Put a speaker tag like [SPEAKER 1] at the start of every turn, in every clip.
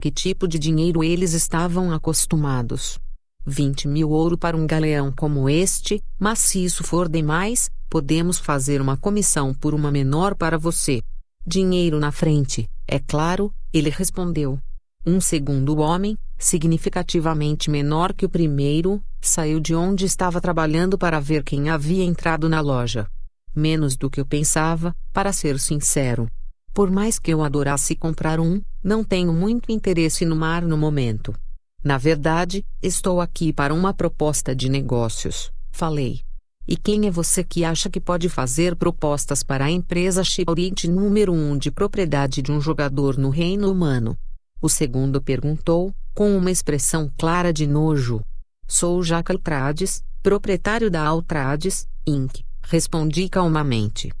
[SPEAKER 1] Que tipo de dinheiro eles estavam acostumados? 20 mil ouro para um galeão como este, mas se isso for demais, podemos fazer uma comissão por uma menor para você. Dinheiro na frente, é claro, ele respondeu. Um segundo homem, significativamente menor que o primeiro, saiu de onde estava trabalhando para ver quem havia entrado na loja. Menos do que eu pensava, para ser sincero. Por mais que eu adorasse comprar um, não tenho muito interesse no mar no momento. Na verdade, estou aqui para uma proposta de negócios, falei. E quem é você que acha que pode fazer propostas para a empresa Chiorite número 1 um de propriedade de um jogador no reino humano? O segundo perguntou, com uma expressão clara de nojo. Sou Jack Altrades, proprietário da Altrades, Inc., respondi calmamente.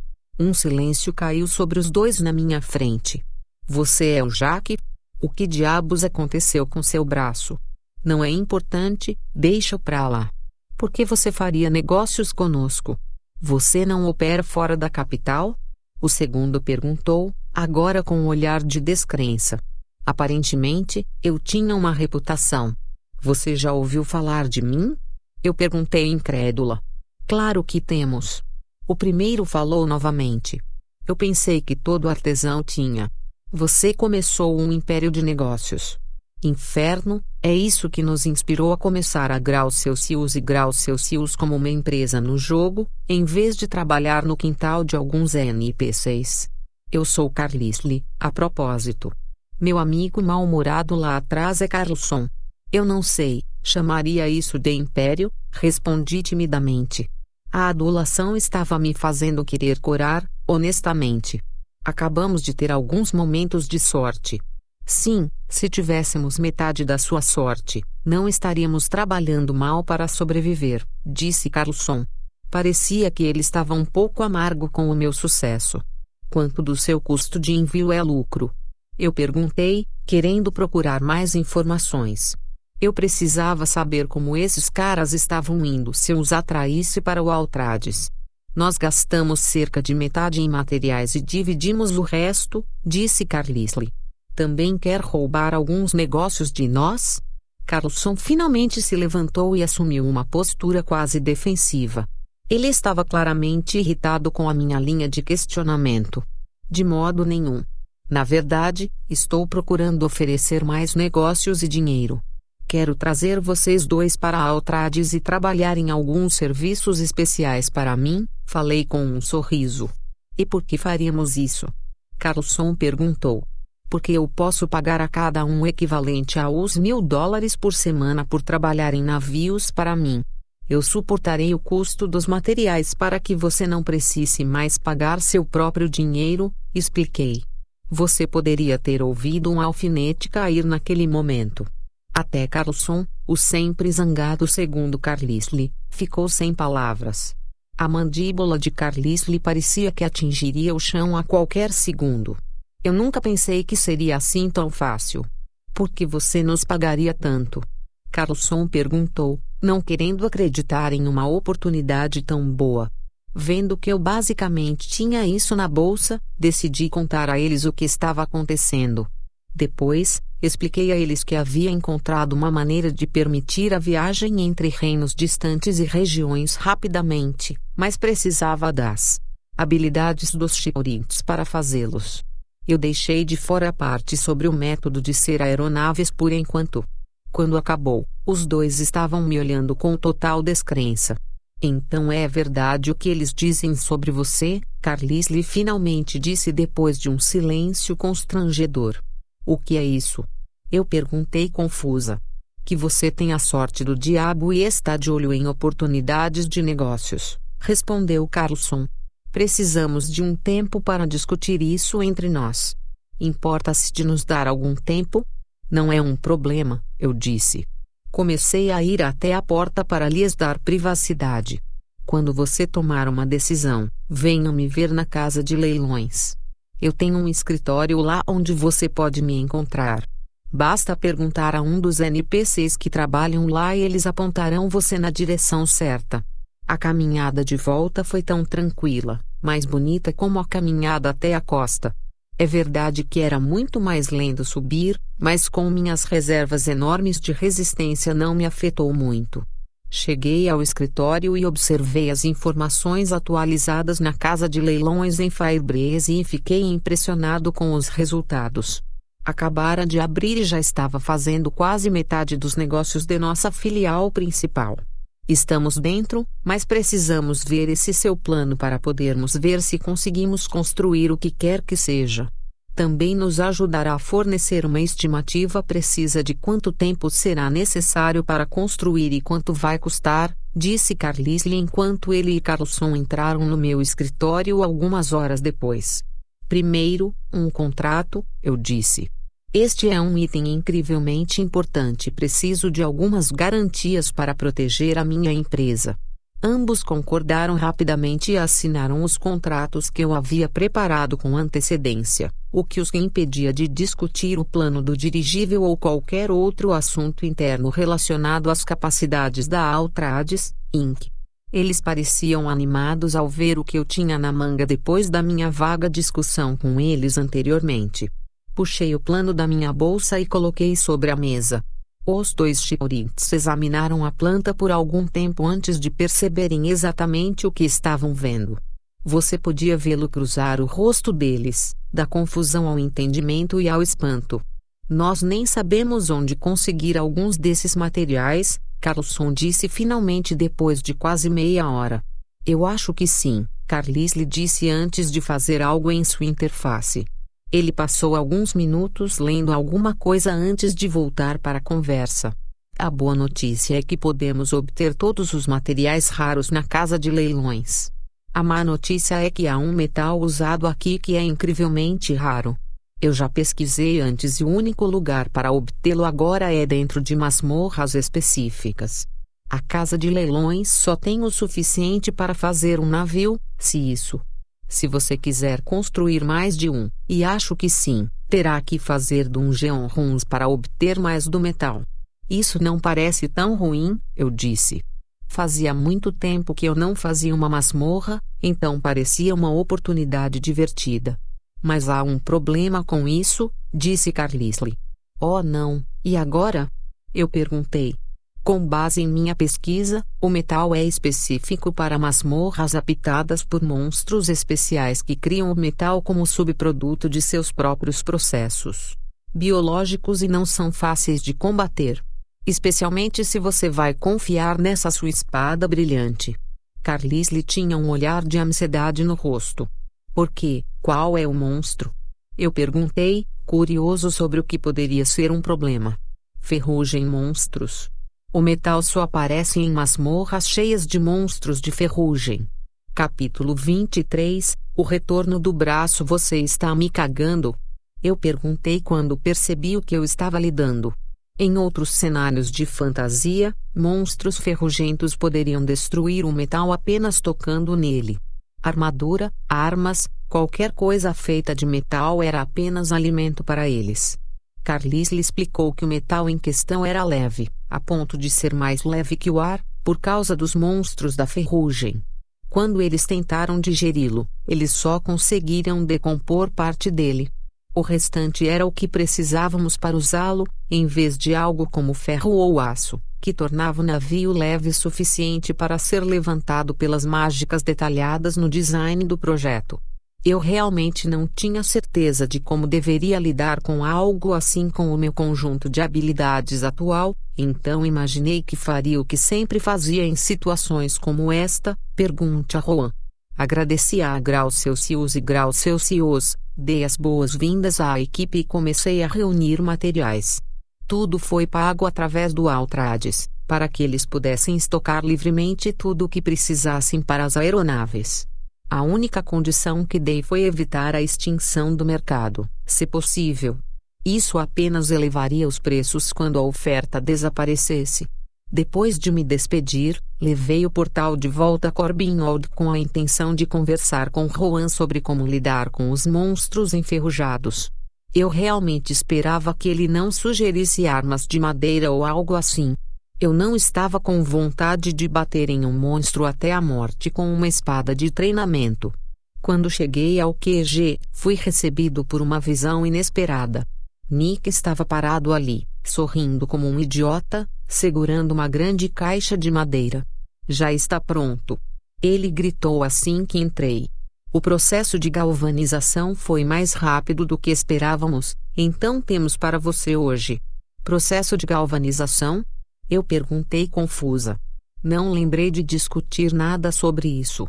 [SPEAKER 1] Um silêncio caiu sobre os dois na minha frente. Você é o Jack? O que diabos aconteceu com seu braço? Não é importante, deixa-o pra lá. Por que você faria negócios conosco? Você não opera fora da capital? O segundo perguntou, agora com um olhar de descrença. Aparentemente, eu tinha uma reputação. Você já ouviu falar de mim? Eu perguntei incrédula. Claro que temos. O primeiro falou novamente. Eu pensei que todo artesão tinha. Você começou um império de negócios. Inferno, é isso que nos inspirou a começar a Graus Celsius e Graus Celsius como uma empresa no jogo, em vez de trabalhar no quintal de alguns NPCs. Eu sou Carlisle, a propósito. Meu amigo mal-humorado lá atrás é Carlson. Eu não sei, chamaria isso de império? Respondi timidamente. A adulação estava me fazendo querer corar, honestamente. Acabamos de ter alguns momentos de sorte. Sim, se tivéssemos metade da sua sorte, não estaríamos trabalhando mal para sobreviver, disse Carlson. Parecia que ele estava um pouco amargo com o meu sucesso. Quanto do seu custo de envio é lucro? Eu perguntei, querendo procurar mais informações. Eu precisava saber como esses caras estavam indo se eu os atraísse para o Altrades. Nós gastamos cerca de metade em materiais e dividimos o resto, disse Carlisle. Também quer roubar alguns negócios de nós? Carlson finalmente se levantou e assumiu uma postura quase defensiva. Ele estava claramente irritado com a minha linha de questionamento. De modo nenhum. Na verdade, estou procurando oferecer mais negócios e dinheiro. Quero trazer vocês dois para Altrades e trabalhar em alguns serviços especiais para mim, falei com um sorriso. E por que faríamos isso? Carlson perguntou. Porque eu posso pagar a cada um equivalente a uns mil dólares por semana por trabalhar em navios para mim. Eu suportarei o custo dos materiais para que você não precise mais pagar seu próprio dinheiro, expliquei. Você poderia ter ouvido um alfinete cair naquele momento. Até Carlson, o sempre zangado segundo Carlisle, ficou sem palavras. A mandíbula de Carlisle parecia que atingiria o chão a qualquer segundo. Eu nunca pensei que seria assim tão fácil. Por que você nos pagaria tanto? Carlson perguntou, não querendo acreditar em uma oportunidade tão boa. Vendo que eu basicamente tinha isso na bolsa, decidi contar a eles o que estava acontecendo. Depois, expliquei a eles que havia encontrado uma maneira de permitir a viagem entre reinos distantes e regiões rapidamente, mas precisava das habilidades dos chiporintes para fazê-los. Eu deixei de fora a parte sobre o método de ser aeronaves por enquanto. Quando acabou, os dois estavam me olhando com total descrença. Então é verdade o que eles dizem sobre você? Carlisle finalmente disse depois de um silêncio constrangedor. O que é isso? Eu perguntei confusa. Que você tem a sorte do diabo e está de olho em oportunidades de negócios, respondeu Carlson. Precisamos de um tempo para discutir isso entre nós. Importa-se de nos dar algum tempo? Não é um problema, eu disse. Comecei a ir até a porta para lhes dar privacidade. Quando você tomar uma decisão, venha me ver na casa de leilões. Eu tenho um escritório lá onde você pode me encontrar. Basta perguntar a um dos NPCs que trabalham lá e eles apontarão você na direção certa. A caminhada de volta foi tão tranquila, mais bonita como a caminhada até a costa. É verdade que era muito mais lento subir, mas com minhas reservas enormes de resistência não me afetou muito. Cheguei ao escritório e observei as informações atualizadas na casa de leilões em Firebase e fiquei impressionado com os resultados. Acabara de abrir e já estava fazendo quase metade dos negócios de nossa filial principal. Estamos dentro, mas precisamos ver esse seu plano para podermos ver se conseguimos construir o que quer que seja também nos ajudará a fornecer uma estimativa precisa de quanto tempo será necessário para construir e quanto vai custar, disse Carlisle enquanto ele e Carlson entraram no meu escritório algumas horas depois. Primeiro, um contrato, eu disse. Este é um item incrivelmente importante preciso de algumas garantias para proteger a minha empresa. Ambos concordaram rapidamente e assinaram os contratos que eu havia preparado com antecedência, o que os impedia de discutir o plano do dirigível ou qualquer outro assunto interno relacionado às capacidades da Altrades, Inc. Eles pareciam animados ao ver o que eu tinha na manga depois da minha vaga discussão com eles anteriormente. Puxei o plano da minha bolsa e coloquei sobre a mesa. Os dois chiorites examinaram a planta por algum tempo antes de perceberem exatamente o que estavam vendo. Você podia vê-lo cruzar o rosto deles, da confusão ao entendimento e ao espanto. Nós nem sabemos onde conseguir alguns desses materiais, Carlson disse finalmente depois de quase meia hora. Eu acho que sim, Carlis lhe disse antes de fazer algo em sua interface. Ele passou alguns minutos lendo alguma coisa antes de voltar para a conversa. A boa notícia é que podemos obter todos os materiais raros na casa de leilões. A má notícia é que há um metal usado aqui que é incrivelmente raro. Eu já pesquisei antes e o único lugar para obtê-lo agora é dentro de masmorras específicas. A casa de leilões só tem o suficiente para fazer um navio, se isso se você quiser construir mais de um, e acho que sim, terá que fazer dungeon runs para obter mais do metal. Isso não parece tão ruim, eu disse. Fazia muito tempo que eu não fazia uma masmorra, então parecia uma oportunidade divertida. Mas há um problema com isso, disse Carlisle. Oh não, e agora? Eu perguntei. Com base em minha pesquisa, o metal é específico para masmorras habitadas por monstros especiais que criam o metal como subproduto de seus próprios processos biológicos e não são fáceis de combater. Especialmente se você vai confiar nessa sua espada brilhante. Carlisle tinha um olhar de ansiedade no rosto. Por quê? Qual é o monstro? Eu perguntei, curioso sobre o que poderia ser um problema. Ferrugem monstros. O metal só aparece em masmorras cheias de monstros de ferrugem. Capítulo 23 O retorno do braço Você está me cagando? Eu perguntei quando percebi o que eu estava lidando. Em outros cenários de fantasia, monstros ferrugentos poderiam destruir o metal apenas tocando nele. Armadura, armas, qualquer coisa feita de metal era apenas alimento para eles. Carlis lhe explicou que o metal em questão era leve, a ponto de ser mais leve que o ar, por causa dos monstros da ferrugem. Quando eles tentaram digeri-lo, eles só conseguiram decompor parte dele. O restante era o que precisávamos para usá-lo, em vez de algo como ferro ou aço, que tornava o navio leve o suficiente para ser levantado pelas mágicas detalhadas no design do projeto. Eu realmente não tinha certeza de como deveria lidar com algo assim com o meu conjunto de habilidades atual, então imaginei que faria o que sempre fazia em situações como esta, pergunte a Juan. Agradeci a Grau Celsius e Grau Celsius, dei as boas-vindas à equipe e comecei a reunir materiais. Tudo foi pago através do Altrades, para que eles pudessem estocar livremente tudo o que precisassem para as aeronaves. A única condição que dei foi evitar a extinção do mercado, se possível. Isso apenas elevaria os preços quando a oferta desaparecesse. Depois de me despedir, levei o portal de volta a Corbinhold com a intenção de conversar com Juan sobre como lidar com os monstros enferrujados. Eu realmente esperava que ele não sugerisse armas de madeira ou algo assim, eu não estava com vontade de bater em um monstro até a morte com uma espada de treinamento. Quando cheguei ao QG, fui recebido por uma visão inesperada. Nick estava parado ali, sorrindo como um idiota, segurando uma grande caixa de madeira. Já está pronto. Ele gritou assim que entrei. O processo de galvanização foi mais rápido do que esperávamos, então temos para você hoje. Processo de galvanização? Eu perguntei confusa. Não lembrei de discutir nada sobre isso.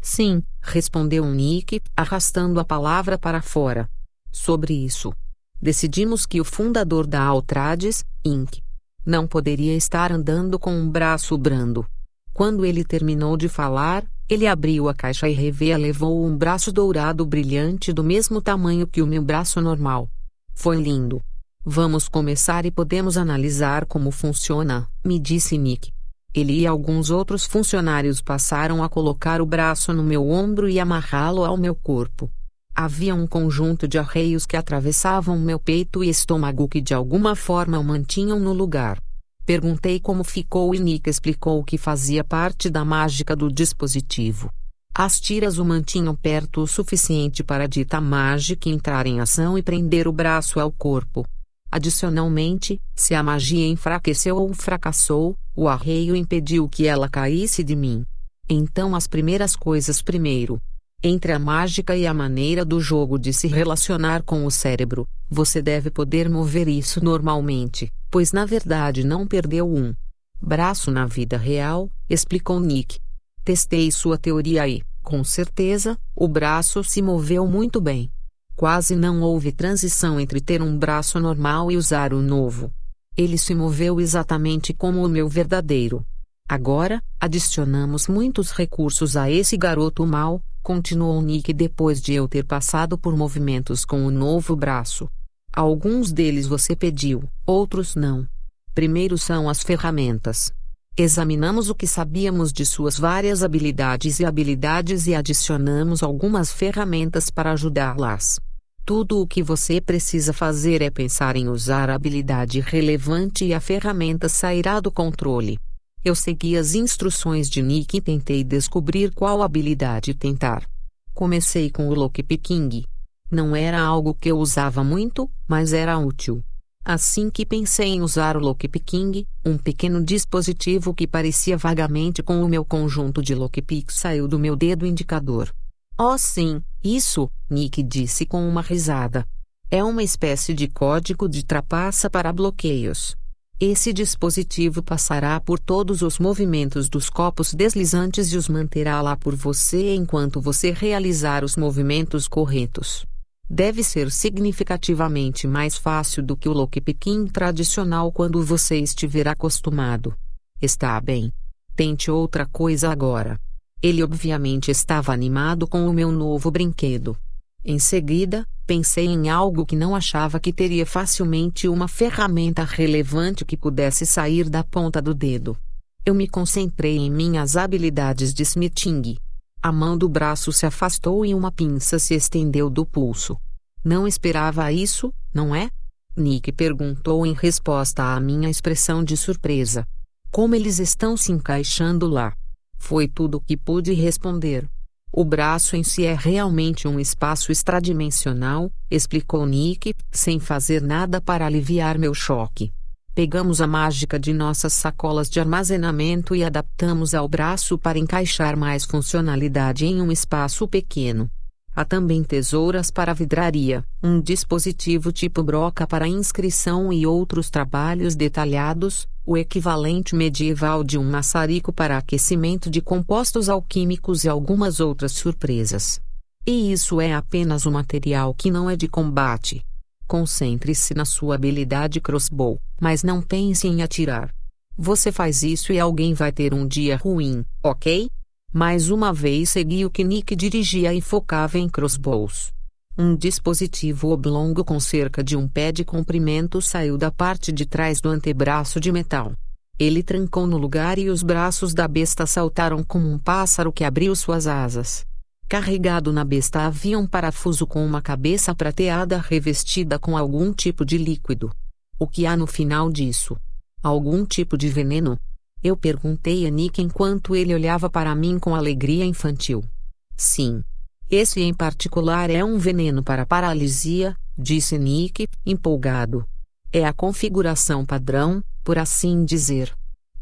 [SPEAKER 1] Sim, respondeu Nick, arrastando a palavra para fora. Sobre isso. Decidimos que o fundador da Altrades, Inc. não poderia estar andando com um braço brando. Quando ele terminou de falar, ele abriu a caixa e Revea levou um braço dourado brilhante do mesmo tamanho que o meu braço normal. Foi lindo. Vamos começar e podemos analisar como funciona, me disse Nick. Ele e alguns outros funcionários passaram a colocar o braço no meu ombro e amarrá-lo ao meu corpo. Havia um conjunto de arreios que atravessavam meu peito e estômago que de alguma forma o mantinham no lugar. Perguntei como ficou e Nick explicou que fazia parte da mágica do dispositivo. As tiras o mantinham perto o suficiente para a dita mágica entrar em ação e prender o braço ao corpo. Adicionalmente, se a magia enfraqueceu ou fracassou, o arreio impediu que ela caísse de mim. Então as primeiras coisas primeiro. Entre a mágica e a maneira do jogo de se relacionar com o cérebro, você deve poder mover isso normalmente, pois na verdade não perdeu um braço na vida real, explicou Nick. Testei sua teoria e, com certeza, o braço se moveu muito bem. Quase não houve transição entre ter um braço normal e usar o novo. Ele se moveu exatamente como o meu verdadeiro. Agora, adicionamos muitos recursos a esse garoto mal, continuou Nick depois de eu ter passado por movimentos com o novo braço. Alguns deles você pediu, outros não. Primeiro são as ferramentas. Examinamos o que sabíamos de suas várias habilidades e habilidades e adicionamos algumas ferramentas para ajudá-las. Tudo o que você precisa fazer é pensar em usar a habilidade relevante e a ferramenta sairá do controle. Eu segui as instruções de Nick e tentei descobrir qual habilidade tentar. Comecei com o lockpicking. Não era algo que eu usava muito, mas era útil. Assim que pensei em usar o lockpicking, um pequeno dispositivo que parecia vagamente com o meu conjunto de lockpick saiu do meu dedo indicador. Oh sim, isso, Nick disse com uma risada. É uma espécie de código de trapaça para bloqueios. Esse dispositivo passará por todos os movimentos dos copos deslizantes e os manterá lá por você enquanto você realizar os movimentos corretos. Deve ser significativamente mais fácil do que o lockpicking tradicional quando você estiver acostumado. Está bem. Tente outra coisa agora. Ele obviamente estava animado com o meu novo brinquedo. Em seguida, pensei em algo que não achava que teria facilmente uma ferramenta relevante que pudesse sair da ponta do dedo. Eu me concentrei em minhas habilidades de smithing. A mão do braço se afastou e uma pinça se estendeu do pulso. Não esperava isso, não é? Nick perguntou em resposta à minha expressão de surpresa. Como eles estão se encaixando lá? Foi tudo o que pude responder. O braço em si é realmente um espaço extradimensional, explicou Nick, sem fazer nada para aliviar meu choque. Pegamos a mágica de nossas sacolas de armazenamento e adaptamos ao braço para encaixar mais funcionalidade em um espaço pequeno. Há também tesouras para vidraria, um dispositivo tipo broca para inscrição e outros trabalhos detalhados, o equivalente medieval de um maçarico para aquecimento de compostos alquímicos e algumas outras surpresas. E isso é apenas o material que não é de combate. Concentre-se na sua habilidade crossbow, mas não pense em atirar. Você faz isso e alguém vai ter um dia ruim, ok? Mais uma vez segui o que Nick dirigia e focava em crossbows. Um dispositivo oblongo com cerca de um pé de comprimento saiu da parte de trás do antebraço de metal. Ele trancou no lugar e os braços da besta saltaram como um pássaro que abriu suas asas. Carregado na besta havia um parafuso com uma cabeça prateada revestida com algum tipo de líquido. O que há no final disso? Algum tipo de veneno? Eu perguntei a Nick enquanto ele olhava para mim com alegria infantil. Sim. Esse em particular é um veneno para paralisia, disse Nick, empolgado. É a configuração padrão, por assim dizer.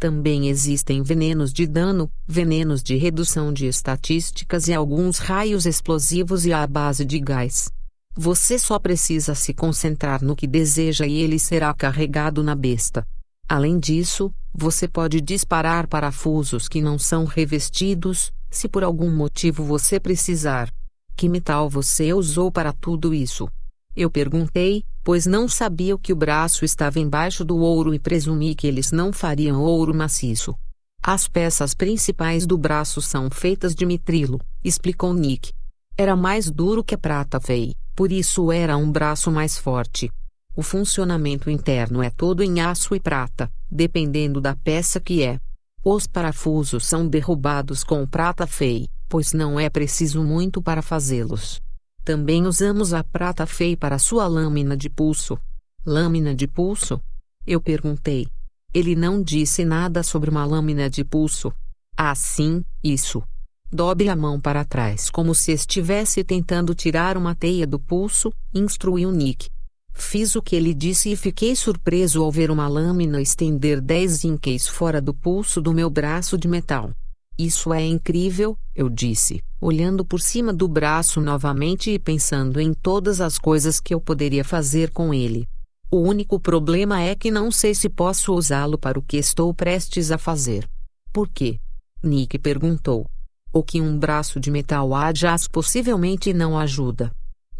[SPEAKER 1] Também existem venenos de dano, venenos de redução de estatísticas e alguns raios explosivos e à base de gás. Você só precisa se concentrar no que deseja e ele será carregado na besta. Além disso, você pode disparar parafusos que não são revestidos, se por algum motivo você precisar. Que metal você usou para tudo isso? Eu perguntei, pois não sabia que o braço estava embaixo do ouro e presumi que eles não fariam ouro maciço. As peças principais do braço são feitas de mitrilo, explicou Nick. Era mais duro que a prata fei, por isso era um braço mais forte. O funcionamento interno é todo em aço e prata, dependendo da peça que é. Os parafusos são derrubados com prata fei, pois não é preciso muito para fazê-los. Também usamos a prata fei para sua lâmina de pulso. Lâmina de pulso? Eu perguntei. Ele não disse nada sobre uma lâmina de pulso. Ah, sim, isso. Dobre a mão para trás como se estivesse tentando tirar uma teia do pulso, instruiu Nick. Fiz o que ele disse e fiquei surpreso ao ver uma lâmina estender 10 inques fora do pulso do meu braço de metal. Isso é incrível, eu disse, olhando por cima do braço novamente e pensando em todas as coisas que eu poderia fazer com ele. O único problema é que não sei se posso usá-lo para o que estou prestes a fazer. Por quê? Nick perguntou. O que um braço de metal Adjas possivelmente não ajuda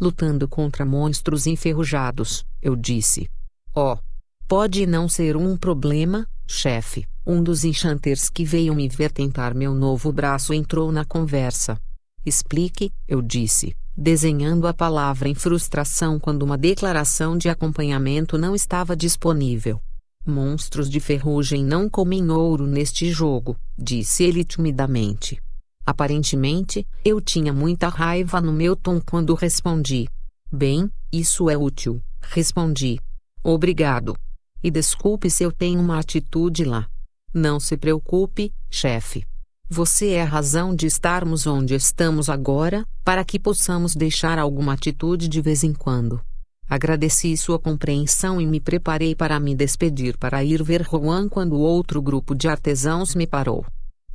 [SPEAKER 1] lutando contra monstros enferrujados, eu disse. Oh. Pode não ser um problema, chefe. Um dos enchanters que veio me ver tentar meu novo braço entrou na conversa. Explique, eu disse, desenhando a palavra em frustração quando uma declaração de acompanhamento não estava disponível. Monstros de ferrugem não comem ouro neste jogo, disse ele timidamente. Aparentemente, eu tinha muita raiva no meu tom quando respondi. Bem, isso é útil, respondi. Obrigado. E desculpe se eu tenho uma atitude lá. Não se preocupe, chefe. Você é a razão de estarmos onde estamos agora, para que possamos deixar alguma atitude de vez em quando. Agradeci sua compreensão e me preparei para me despedir para ir ver Juan quando outro grupo de artesãos me parou.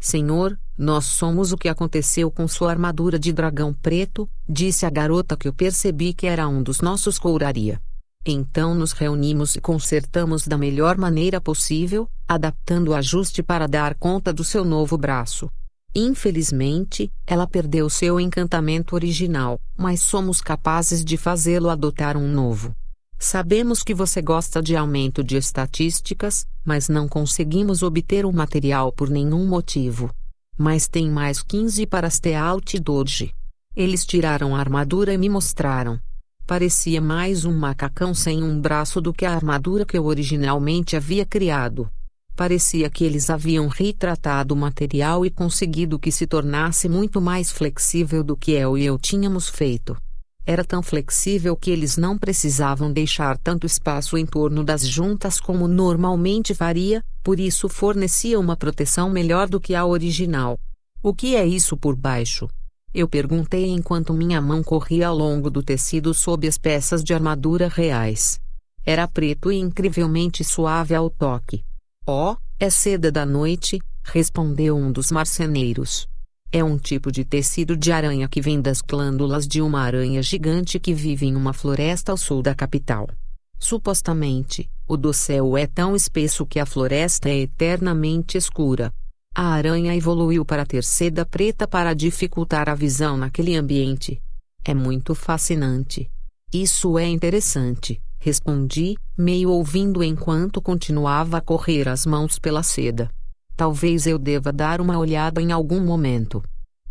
[SPEAKER 1] Senhor, nós somos o que aconteceu com sua armadura de dragão preto, disse a garota que eu percebi que era um dos nossos couraria. Então nos reunimos e consertamos da melhor maneira possível, adaptando o ajuste para dar conta do seu novo braço. Infelizmente, ela perdeu seu encantamento original, mas somos capazes de fazê-lo adotar um novo. Sabemos que você gosta de aumento de estatísticas, mas não conseguimos obter o material por nenhum motivo. Mas tem mais 15 para Stealth Doge. Eles tiraram a armadura e me mostraram. Parecia mais um macacão sem um braço do que a armadura que eu originalmente havia criado. Parecia que eles haviam retratado o material e conseguido que se tornasse muito mais flexível do que eu e eu tínhamos feito era tão flexível que eles não precisavam deixar tanto espaço em torno das juntas como normalmente faria, por isso fornecia uma proteção melhor do que a original. O que é isso por baixo? Eu perguntei enquanto minha mão corria ao longo do tecido sob as peças de armadura reais. Era preto e incrivelmente suave ao toque. Oh, é seda da noite, respondeu um dos marceneiros. É um tipo de tecido de aranha que vem das glândulas de uma aranha gigante que vive em uma floresta ao sul da capital. Supostamente, o dossel é tão espesso que a floresta é eternamente escura. A aranha evoluiu para ter seda preta para dificultar a visão naquele ambiente. É muito fascinante. Isso é interessante, respondi, meio ouvindo enquanto continuava a correr as mãos pela seda. Talvez eu deva dar uma olhada em algum momento.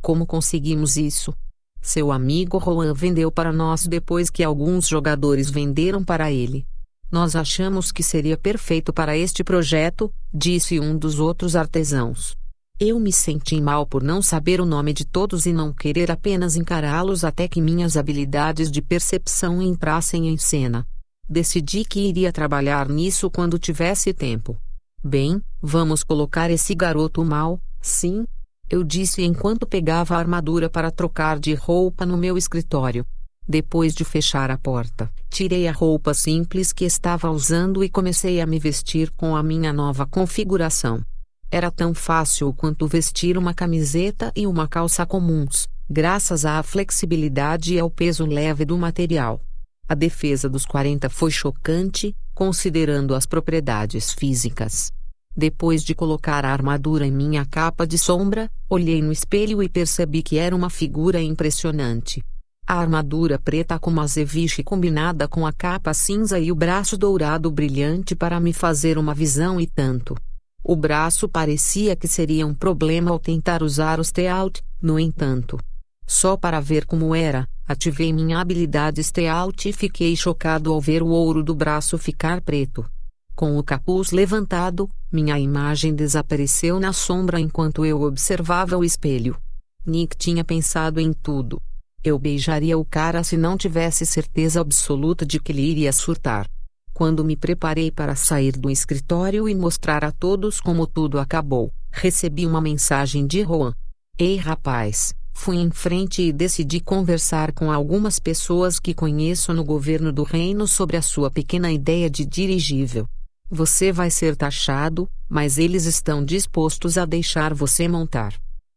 [SPEAKER 1] Como conseguimos isso? Seu amigo Juan vendeu para nós depois que alguns jogadores venderam para ele. Nós achamos que seria perfeito para este projeto, disse um dos outros artesãos. Eu me senti mal por não saber o nome de todos e não querer apenas encará-los até que minhas habilidades de percepção entrassem em cena. Decidi que iria trabalhar nisso quando tivesse tempo. Bem, vamos colocar esse garoto mal, sim? Eu disse enquanto pegava a armadura para trocar de roupa no meu escritório. Depois de fechar a porta, tirei a roupa simples que estava usando e comecei a me vestir com a minha nova configuração. Era tão fácil quanto vestir uma camiseta e uma calça comuns, graças à flexibilidade e ao peso leve do material. A defesa dos 40 foi chocante, considerando as propriedades físicas. Depois de colocar a armadura em minha capa de sombra, olhei no espelho e percebi que era uma figura impressionante. A armadura preta com azeviche combinada com a capa cinza e o braço dourado brilhante para me fazer uma visão e tanto. O braço parecia que seria um problema ao tentar usar o stealth, no entanto. Só para ver como era, ativei minha habilidade stealth e fiquei chocado ao ver o ouro do braço ficar preto. Com o capuz levantado, minha imagem desapareceu na sombra enquanto eu observava o espelho. Nick tinha pensado em tudo. Eu beijaria o cara se não tivesse certeza absoluta de que ele iria surtar. Quando me preparei para sair do escritório e mostrar a todos como tudo acabou, recebi uma mensagem de Juan. Ei rapaz, fui em frente e decidi conversar com algumas pessoas que conheço no governo do reino sobre a sua pequena ideia de dirigível. Você vai ser taxado, mas eles estão dispostos a deixar você montar.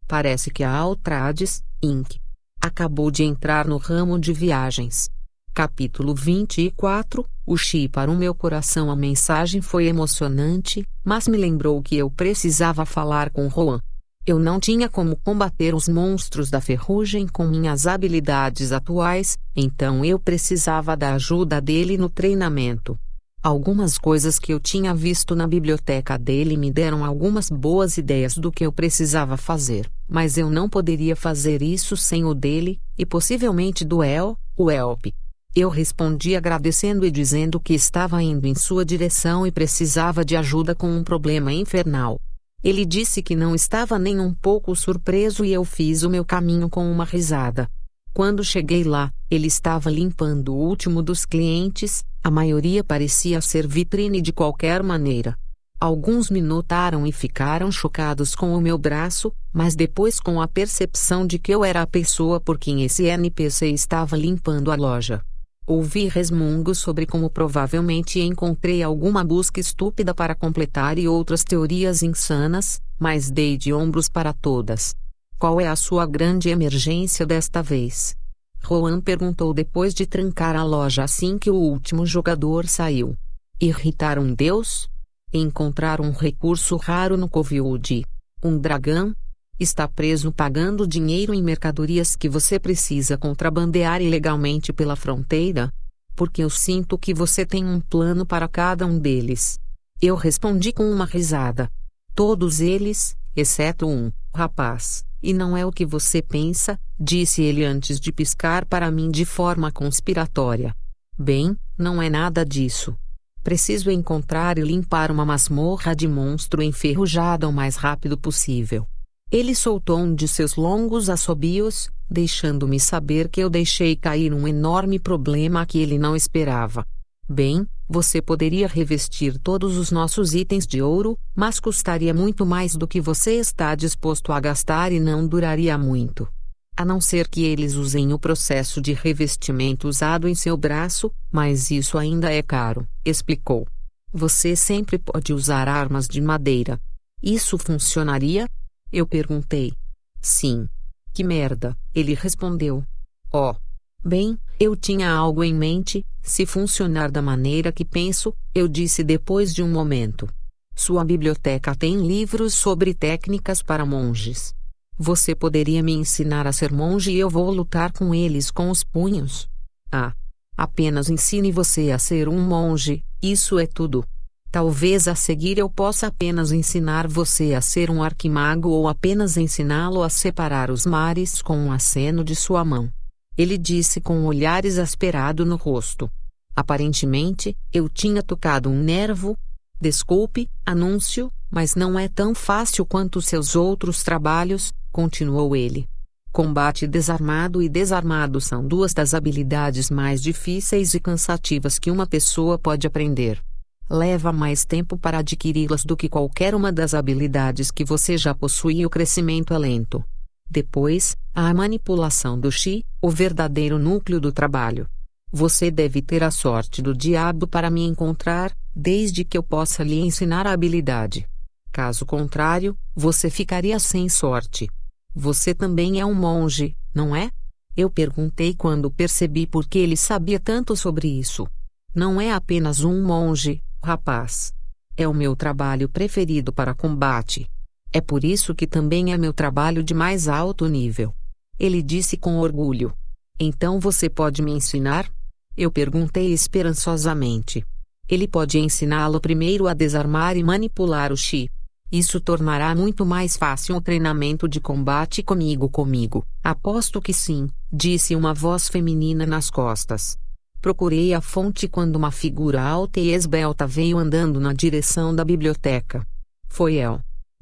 [SPEAKER 1] Parece que a Altrades, Inc acabou de entrar no ramo de viagens. Capítulo 24 O Chi para o meu coração. A mensagem foi emocionante, mas me lembrou que eu precisava falar com Juan. Eu não tinha como combater os monstros da ferrugem com minhas habilidades atuais, então eu precisava da ajuda dele no treinamento. Algumas coisas que eu tinha visto na biblioteca dele me deram algumas boas ideias do que eu precisava fazer, mas eu não poderia fazer isso sem o dele, e possivelmente do El, o Elp. Eu respondi agradecendo e dizendo que estava indo em sua direção e precisava de ajuda com um problema infernal. Ele disse que não estava nem um pouco surpreso e eu fiz o meu caminho com uma risada. Quando cheguei lá, ele estava limpando o último dos clientes, a maioria parecia ser vitrine de qualquer maneira. Alguns me notaram e ficaram chocados com o meu braço, mas depois com a percepção de que eu era a pessoa por quem esse NPC estava limpando a loja. Ouvi resmungos sobre como provavelmente encontrei alguma busca estúpida para completar e outras teorias insanas, mas dei de ombros para todas. Qual é a sua grande emergência desta vez? Juan perguntou depois de trancar a loja assim que o último jogador saiu. Irritar um deus? Encontrar um recurso raro no Coviúde? Um dragão? Está preso pagando dinheiro em mercadorias que você precisa contrabandear ilegalmente pela fronteira? Porque eu sinto que você tem um plano para cada um deles. Eu respondi com uma risada. Todos eles, exceto um, rapaz. E não é o que você pensa, disse ele antes de piscar para mim de forma conspiratória. Bem, não é nada disso. Preciso encontrar e limpar uma masmorra de monstro enferrujada o mais rápido possível. Ele soltou um de seus longos assobios, deixando-me saber que eu deixei cair um enorme problema que ele não esperava. Bem, você poderia revestir todos os nossos itens de ouro, mas custaria muito mais do que você está disposto a gastar e não duraria muito. A não ser que eles usem o processo de revestimento usado em seu braço, mas isso ainda é caro, explicou. Você sempre pode usar armas de madeira. Isso funcionaria? Eu perguntei. Sim. Que merda, ele respondeu. Oh, Bem, eu tinha algo em mente, se funcionar da maneira que penso, eu disse depois de um momento. Sua biblioteca tem livros sobre técnicas para monges. Você poderia me ensinar a ser monge e eu vou lutar com eles com os punhos? Ah! Apenas ensine você a ser um monge, isso é tudo. Talvez a seguir eu possa apenas ensinar você a ser um arquimago ou apenas ensiná-lo a separar os mares com um aceno de sua mão. Ele disse com um olhar exasperado no rosto. Aparentemente, eu tinha tocado um nervo. Desculpe, anúncio, mas não é tão fácil quanto seus outros trabalhos, continuou ele. Combate desarmado e desarmado são duas das habilidades mais difíceis e cansativas que uma pessoa pode aprender. Leva mais tempo para adquiri-las do que qualquer uma das habilidades que você já possui e o crescimento é lento. Depois, a manipulação do Xi, o verdadeiro núcleo do trabalho. Você deve ter a sorte do diabo para me encontrar, desde que eu possa lhe ensinar a habilidade. Caso contrário, você ficaria sem sorte. Você também é um monge, não é? Eu perguntei quando percebi por que ele sabia tanto sobre isso. Não é apenas um monge, rapaz. É o meu trabalho preferido para combate. É por isso que também é meu trabalho de mais alto nível. Ele disse com orgulho. Então você pode me ensinar? Eu perguntei esperançosamente. Ele pode ensiná-lo primeiro a desarmar e manipular o Chi. Isso tornará muito mais fácil o treinamento de combate comigo comigo. Aposto que sim, disse uma voz feminina nas costas. Procurei a fonte quando uma figura alta e esbelta veio andando na direção da biblioteca. Foi El.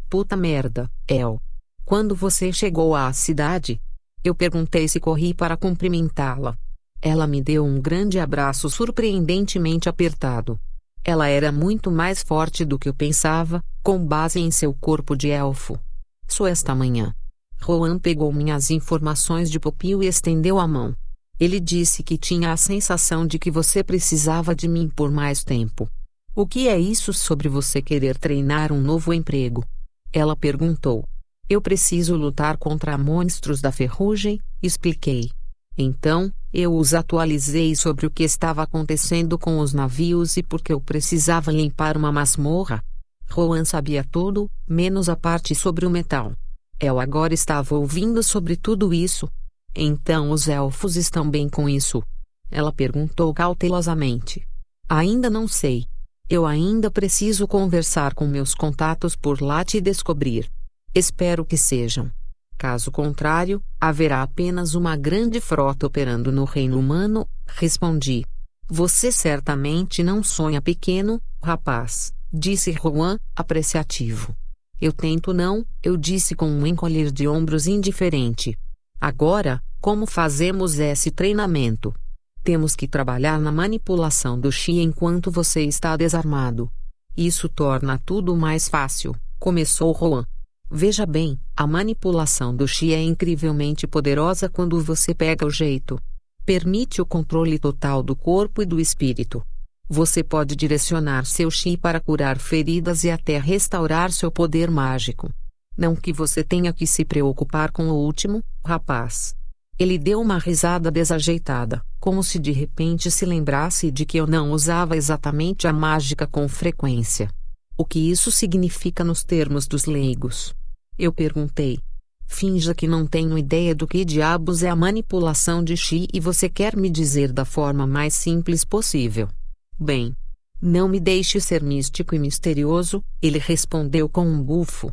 [SPEAKER 1] Puta merda, El. Quando você chegou à cidade? Eu perguntei se corri para cumprimentá-la. Ela me deu um grande abraço surpreendentemente apertado. Ela era muito mais forte do que eu pensava, com base em seu corpo de elfo. Só esta manhã. Roan pegou minhas informações de Popio e estendeu a mão. Ele disse que tinha a sensação de que você precisava de mim por mais tempo. O que é isso sobre você querer treinar um novo emprego? Ela perguntou. Eu preciso lutar contra monstros da ferrugem, expliquei. Então, eu os atualizei sobre o que estava acontecendo com os navios e porque eu precisava limpar uma masmorra. Rowan sabia tudo, menos a parte sobre o metal. Eu agora estava ouvindo sobre tudo isso, então os elfos estão bem com isso? Ela perguntou cautelosamente. Ainda não sei. Eu ainda preciso conversar com meus contatos por lá te descobrir. Espero que sejam. Caso contrário, haverá apenas uma grande frota operando no reino humano, respondi. Você certamente não sonha pequeno, rapaz, disse Juan, apreciativo. Eu tento não, eu disse com um encolher de ombros indiferente. Agora, como fazemos esse treinamento? Temos que trabalhar na manipulação do Xi enquanto você está desarmado. Isso torna tudo mais fácil, começou Juan. Veja bem, a manipulação do Xi é incrivelmente poderosa quando você pega o jeito. Permite o controle total do corpo e do espírito. Você pode direcionar seu Xi para curar feridas e até restaurar seu poder mágico. Não que você tenha que se preocupar com o último, rapaz. Ele deu uma risada desajeitada, como se de repente se lembrasse de que eu não usava exatamente a mágica com frequência. O que isso significa nos termos dos leigos? Eu perguntei. Finja que não tenho ideia do que diabos é a manipulação de chi e você quer me dizer da forma mais simples possível. Bem, não me deixe ser místico e misterioso, ele respondeu com um bufo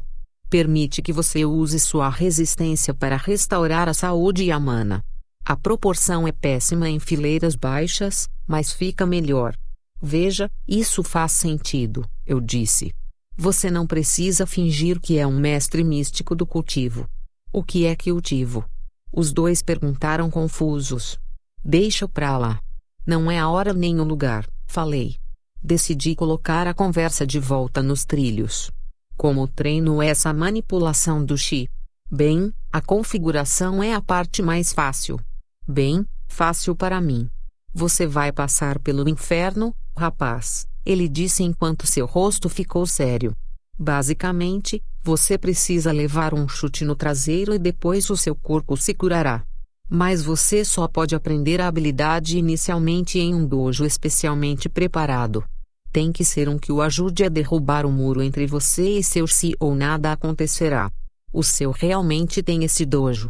[SPEAKER 1] permite que você use sua resistência para restaurar a saúde e a mana. A proporção é péssima em fileiras baixas, mas fica melhor. Veja, isso faz sentido, eu disse. Você não precisa fingir que é um mestre místico do cultivo. O que é cultivo? Os dois perguntaram confusos. Deixa pra lá. Não é a hora nem o lugar, falei. Decidi colocar a conversa de volta nos trilhos. Como treino essa manipulação do chi? Bem, a configuração é a parte mais fácil. Bem, fácil para mim. Você vai passar pelo inferno, rapaz, ele disse enquanto seu rosto ficou sério. Basicamente, você precisa levar um chute no traseiro e depois o seu corpo se curará. Mas você só pode aprender a habilidade inicialmente em um dojo especialmente preparado tem que ser um que o ajude a derrubar o muro entre você e seu si ou nada acontecerá. O seu realmente tem esse dojo.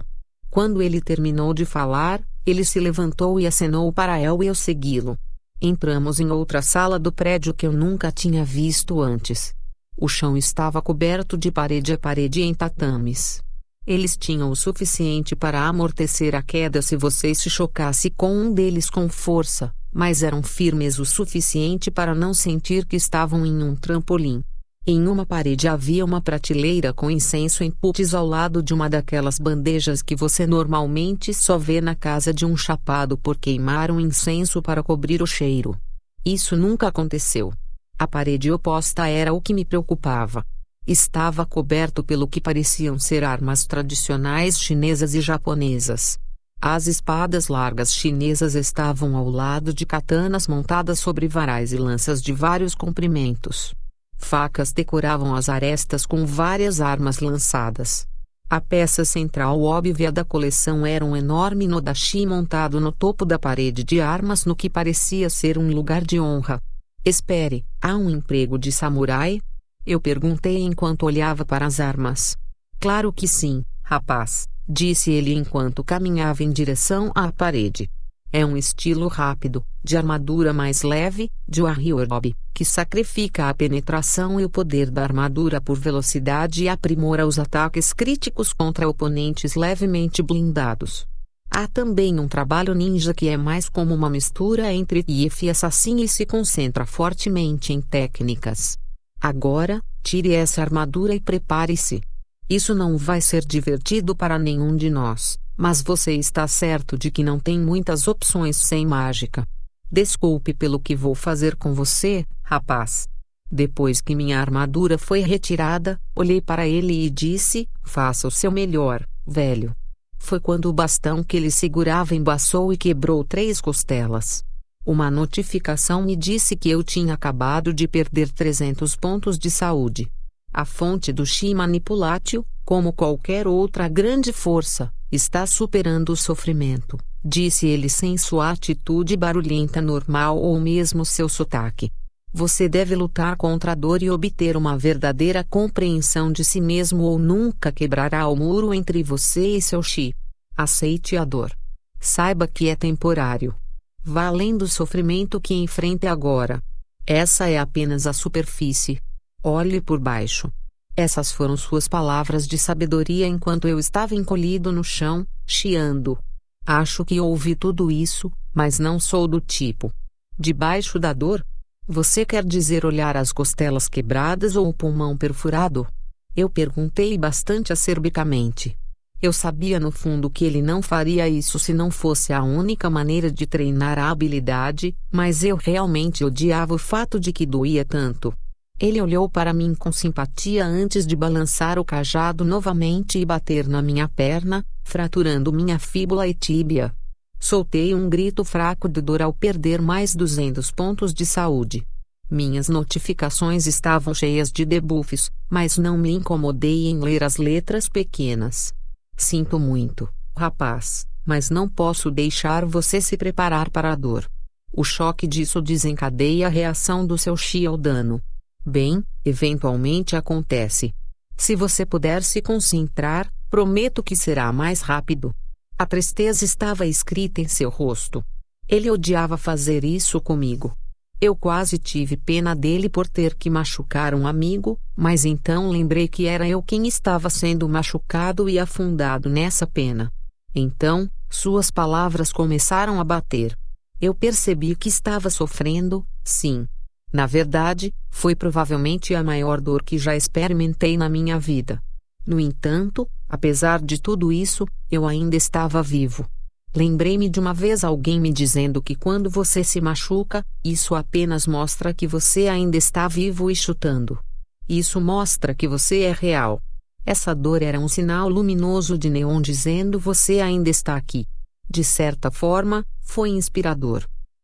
[SPEAKER 1] Quando ele terminou de falar, ele se levantou e acenou para El e eu segui-lo. Entramos em outra sala do prédio que eu nunca tinha visto antes. O chão estava coberto de parede a parede em tatames. Eles tinham o suficiente para amortecer a queda se você se chocasse com um deles com força, mas eram firmes o suficiente para não sentir que estavam em um trampolim. Em uma parede havia uma prateleira com incenso em putz ao lado de uma daquelas bandejas que você normalmente só vê na casa de um chapado por queimar um incenso para cobrir o cheiro. Isso nunca aconteceu. A parede oposta era o que me preocupava. Estava coberto pelo que pareciam ser armas tradicionais chinesas e japonesas. As espadas largas chinesas estavam ao lado de katanas montadas sobre varais e lanças de vários comprimentos. Facas decoravam as arestas com várias armas lançadas. A peça central óbvia da coleção era um enorme Nodashi montado no topo da parede de armas no que parecia ser um lugar de honra. Espere, há um emprego de samurai? Eu perguntei enquanto olhava para as armas. Claro que sim, rapaz, disse ele enquanto caminhava em direção à parede. É um estilo rápido, de armadura mais leve, de Warriorob, que sacrifica a penetração e o poder da armadura por velocidade e aprimora os ataques críticos contra oponentes levemente blindados. Há também um trabalho ninja que é mais como uma mistura entre Thief e Assassin e se concentra fortemente em técnicas. Agora, tire essa armadura e prepare-se. Isso não vai ser divertido para nenhum de nós, mas você está certo de que não tem muitas opções sem mágica. Desculpe pelo que vou fazer com você, rapaz. Depois que minha armadura foi retirada, olhei para ele e disse: Faça o seu melhor, velho. Foi quando o bastão que ele segurava embaçou e quebrou três costelas. Uma notificação me disse que eu tinha acabado de perder 300 pontos de saúde. A fonte do chi manipulátil, como qualquer outra grande força, está superando o sofrimento, disse ele sem sua atitude barulhenta normal ou mesmo seu sotaque. Você deve lutar contra a dor e obter uma verdadeira compreensão de si mesmo ou nunca quebrará o muro entre você e seu chi. Aceite a dor. Saiba que é temporário. Vá além do sofrimento que enfrenta agora. Essa é apenas a superfície. Olhe por baixo. Essas foram suas palavras de sabedoria enquanto eu estava encolhido no chão, chiando. Acho que ouvi tudo isso, mas não sou do tipo. Debaixo da dor? Você quer dizer olhar as costelas quebradas ou o pulmão perfurado? Eu perguntei bastante acerbicamente. Eu sabia no fundo que ele não faria isso se não fosse a única maneira de treinar a habilidade, mas eu realmente odiava o fato de que doía tanto. Ele olhou para mim com simpatia antes de balançar o cajado novamente e bater na minha perna, fraturando minha fíbula e tíbia. Soltei um grito fraco de dor ao perder mais 200 pontos de saúde. Minhas notificações estavam cheias de debuffs, mas não me incomodei em ler as letras pequenas. Sinto muito, rapaz, mas não posso deixar você se preparar para a dor. O choque disso desencadeia a reação do seu chi ao dano. Bem, eventualmente acontece. Se você puder se concentrar, prometo que será mais rápido. A tristeza estava escrita em seu rosto. Ele odiava fazer isso comigo. Eu quase tive pena dele por ter que machucar um amigo, mas então lembrei que era eu quem estava sendo machucado e afundado nessa pena. Então, suas palavras começaram a bater. Eu percebi que estava sofrendo, sim. Na verdade, foi provavelmente a maior dor que já experimentei na minha vida. No entanto, apesar de tudo isso, eu ainda estava vivo. Lembrei-me de uma vez alguém me dizendo que quando você se machuca, isso apenas mostra que você ainda está vivo e chutando. Isso mostra que você é real. Essa dor era um sinal luminoso de neon dizendo você ainda está aqui. De certa forma, foi inspirador.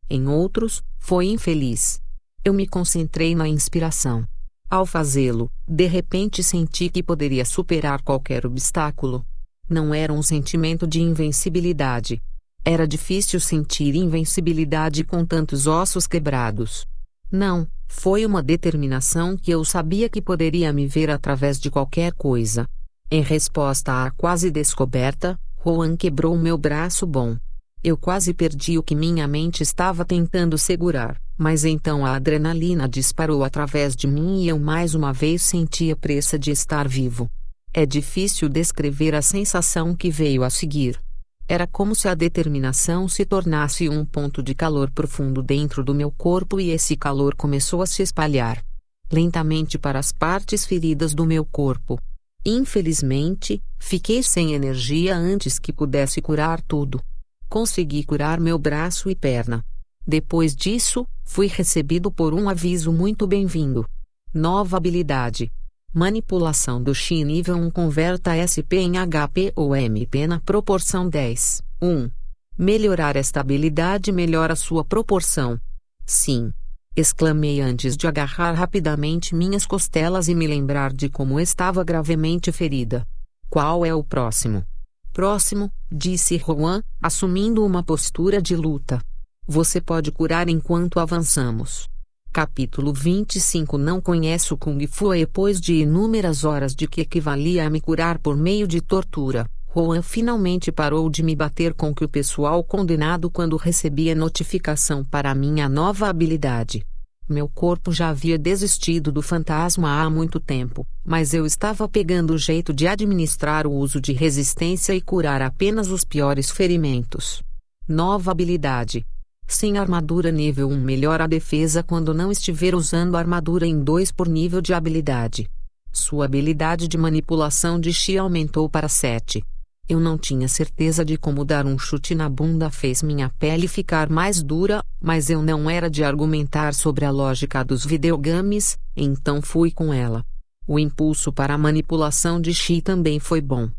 [SPEAKER 1] Em outros, foi infeliz. Eu me concentrei na inspiração. Ao fazê-lo, de repente senti que poderia superar qualquer obstáculo, não era um sentimento de invencibilidade. Era difícil sentir invencibilidade com tantos ossos quebrados. Não, foi uma determinação que eu sabia que poderia me ver através de qualquer coisa. Em resposta à quase descoberta, Juan quebrou meu braço bom. Eu quase perdi o que minha mente estava tentando segurar, mas então a adrenalina disparou através de mim e eu mais uma vez senti a pressa de estar vivo. É difícil descrever a sensação que veio a seguir. Era como se a determinação se tornasse um ponto de calor profundo dentro do meu corpo e esse calor começou a se espalhar lentamente para as partes feridas do meu corpo. Infelizmente, fiquei sem energia antes que pudesse curar tudo. Consegui curar meu braço e perna. Depois disso, fui recebido por um aviso muito bem-vindo. Nova habilidade. Manipulação do Xi nível 1 converta SP em HP ou MP na proporção 10. 1. Melhorar esta habilidade melhora sua proporção. Sim. Exclamei antes de agarrar rapidamente minhas costelas e me lembrar de como estava gravemente ferida. Qual é o próximo? Próximo, disse Juan, assumindo uma postura de luta. Você pode curar enquanto avançamos. Capítulo 25 Não conheço Kung Fu depois de inúmeras horas de que equivalia a me curar por meio de tortura. Juan finalmente parou de me bater com que o pessoal condenado quando recebia notificação para minha nova habilidade. Meu corpo já havia desistido do fantasma há muito tempo, mas eu estava pegando o jeito de administrar o uso de resistência e curar apenas os piores ferimentos. Nova habilidade: sem armadura nível 1 melhora a defesa quando não estiver usando armadura em 2 por nível de habilidade. Sua habilidade de manipulação de Chi aumentou para 7. Eu não tinha certeza de como dar um chute na bunda fez minha pele ficar mais dura, mas eu não era de argumentar sobre a lógica dos videogames, então fui com ela. O impulso para a manipulação de Chi também foi bom.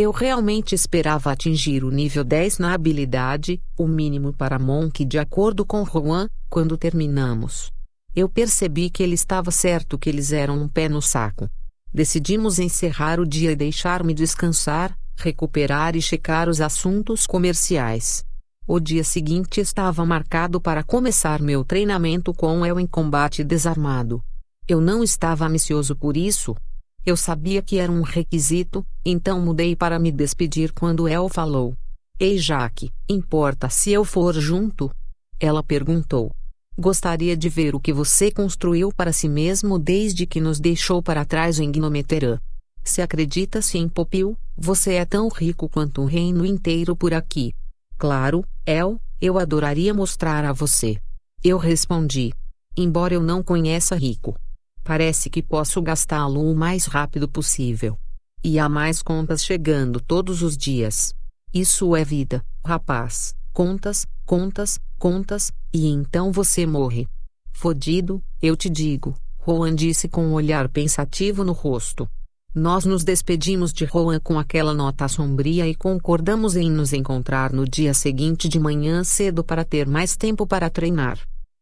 [SPEAKER 1] Eu realmente esperava atingir o nível 10 na habilidade, o mínimo para Monk de acordo com Juan, quando terminamos. Eu percebi que ele estava certo que eles eram um pé no saco. Decidimos encerrar o dia e deixar-me descansar, recuperar e checar os assuntos comerciais. O dia seguinte estava marcado para começar meu treinamento com El em combate desarmado. Eu não estava ambicioso por isso, eu sabia que era um requisito, então mudei para me despedir quando El falou. Ei Jaque, importa se eu for junto? Ela perguntou. Gostaria de ver o que você construiu para si mesmo desde que nos deixou para trás em Gnometerã. Se acredita-se em Popil, você é tão rico quanto o reino inteiro por aqui. Claro, El, eu adoraria mostrar a você. Eu respondi. Embora eu não conheça rico. Parece que posso gastá-lo o mais rápido possível. E há mais contas chegando todos os dias. Isso é vida, rapaz. Contas, contas, contas, e então você morre. Fodido, eu te digo, Rowan disse com um olhar pensativo no rosto. Nós nos despedimos de Rowan com aquela nota sombria e concordamos em nos encontrar no dia seguinte de manhã cedo para ter mais tempo para treinar.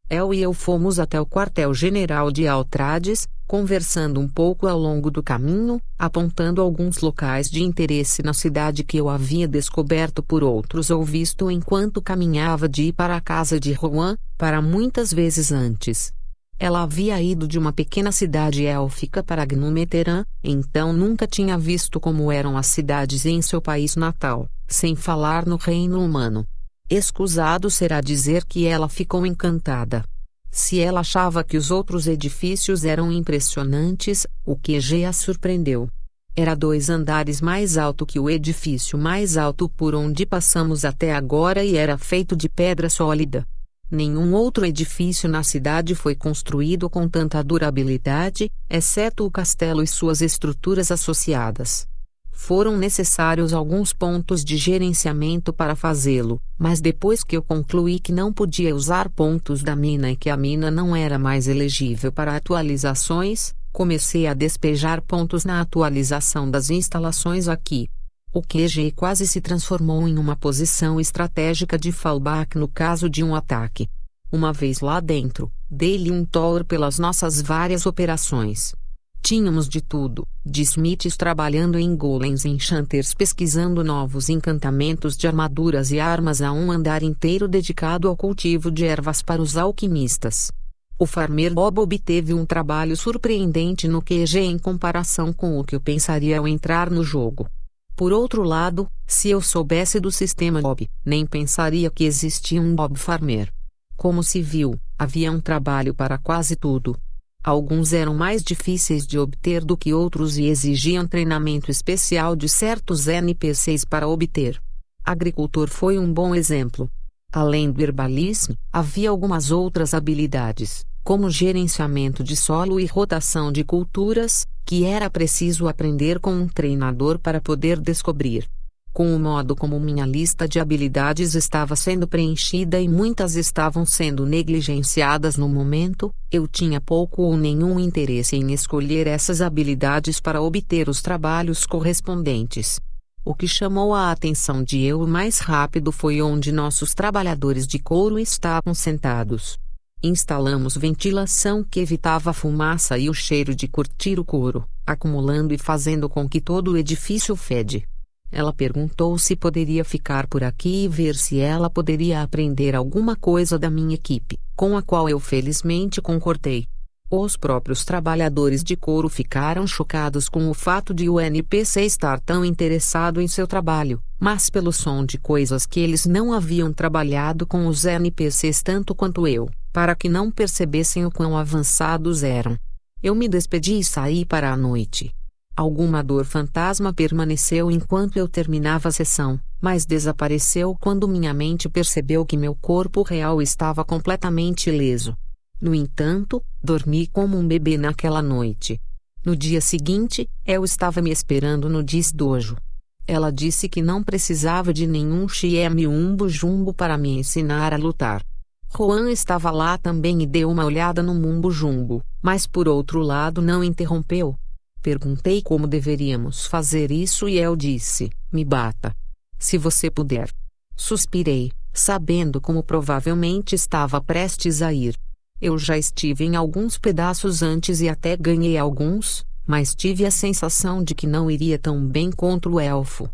[SPEAKER 1] El e eu fomos até o quartel-general de Altrades, conversando um pouco ao longo do caminho, apontando alguns locais de interesse na cidade que eu havia descoberto por outros ou visto enquanto caminhava de ir para a casa de Juan, para muitas vezes antes. Ela havia ido de uma pequena cidade élfica para Gnumeterã, então nunca tinha visto como eram as cidades em seu país natal, sem falar no reino humano. Escusado será dizer que ela ficou encantada. Se ela achava que os outros edifícios eram impressionantes, o QG a surpreendeu. Era dois andares mais alto que o edifício mais alto por onde passamos até agora e era feito de pedra sólida. Nenhum outro edifício na cidade foi construído com tanta durabilidade, exceto o castelo e suas estruturas associadas. Foram necessários alguns pontos de gerenciamento para fazê-lo, mas depois que eu concluí que não podia usar pontos da mina e que a mina não era mais elegível para atualizações, comecei a despejar pontos na atualização das instalações aqui. O QG quase se transformou em uma posição estratégica de fallback no caso de um ataque. Uma vez lá dentro, dei-lhe um tour pelas nossas várias operações. Tínhamos de tudo, de Smiths trabalhando em golems enchanters pesquisando novos encantamentos de armaduras e armas a um andar inteiro dedicado ao cultivo de ervas para os alquimistas. O farmer Bob obteve um trabalho surpreendente no QG em comparação com o que eu pensaria ao entrar no jogo. Por outro lado, se eu soubesse do sistema Bob, nem pensaria que existia um Bob Farmer. Como se viu, havia um trabalho para quase tudo. Alguns eram mais difíceis de obter do que outros e exigiam treinamento especial de certos NPCs para obter. Agricultor foi um bom exemplo. Além do herbalismo, havia algumas outras habilidades, como gerenciamento de solo e rotação de culturas, que era preciso aprender com um treinador para poder descobrir. Com o modo como minha lista de habilidades estava sendo preenchida e muitas estavam sendo negligenciadas no momento, eu tinha pouco ou nenhum interesse em escolher essas habilidades para obter os trabalhos correspondentes. O que chamou a atenção de eu mais rápido foi onde nossos trabalhadores de couro estavam sentados. Instalamos ventilação que evitava a fumaça e o cheiro de curtir o couro, acumulando e fazendo com que todo o edifício fede. Ela perguntou se poderia ficar por aqui e ver se ela poderia aprender alguma coisa da minha equipe, com a qual eu felizmente concordei. Os próprios trabalhadores de couro ficaram chocados com o fato de o NPC estar tão interessado em seu trabalho, mas pelo som de coisas que eles não haviam trabalhado com os NPCs tanto quanto eu, para que não percebessem o quão avançados eram. Eu me despedi e saí para a noite. Alguma dor fantasma permaneceu enquanto eu terminava a sessão, mas desapareceu quando minha mente percebeu que meu corpo real estava completamente ileso. No entanto, dormi como um bebê naquela noite. No dia seguinte, El estava me esperando no Dojo. Ela disse que não precisava de nenhum Xieme Umbo Jumbo para me ensinar a lutar. Juan estava lá também e deu uma olhada no Mumbo Jumbo, mas por outro lado não interrompeu. Perguntei como deveríamos fazer isso e El disse: Me bata. Se você puder. Suspirei, sabendo como provavelmente estava prestes a ir. Eu já estive em alguns pedaços antes e até ganhei alguns, mas tive a sensação de que não iria tão bem contra o elfo.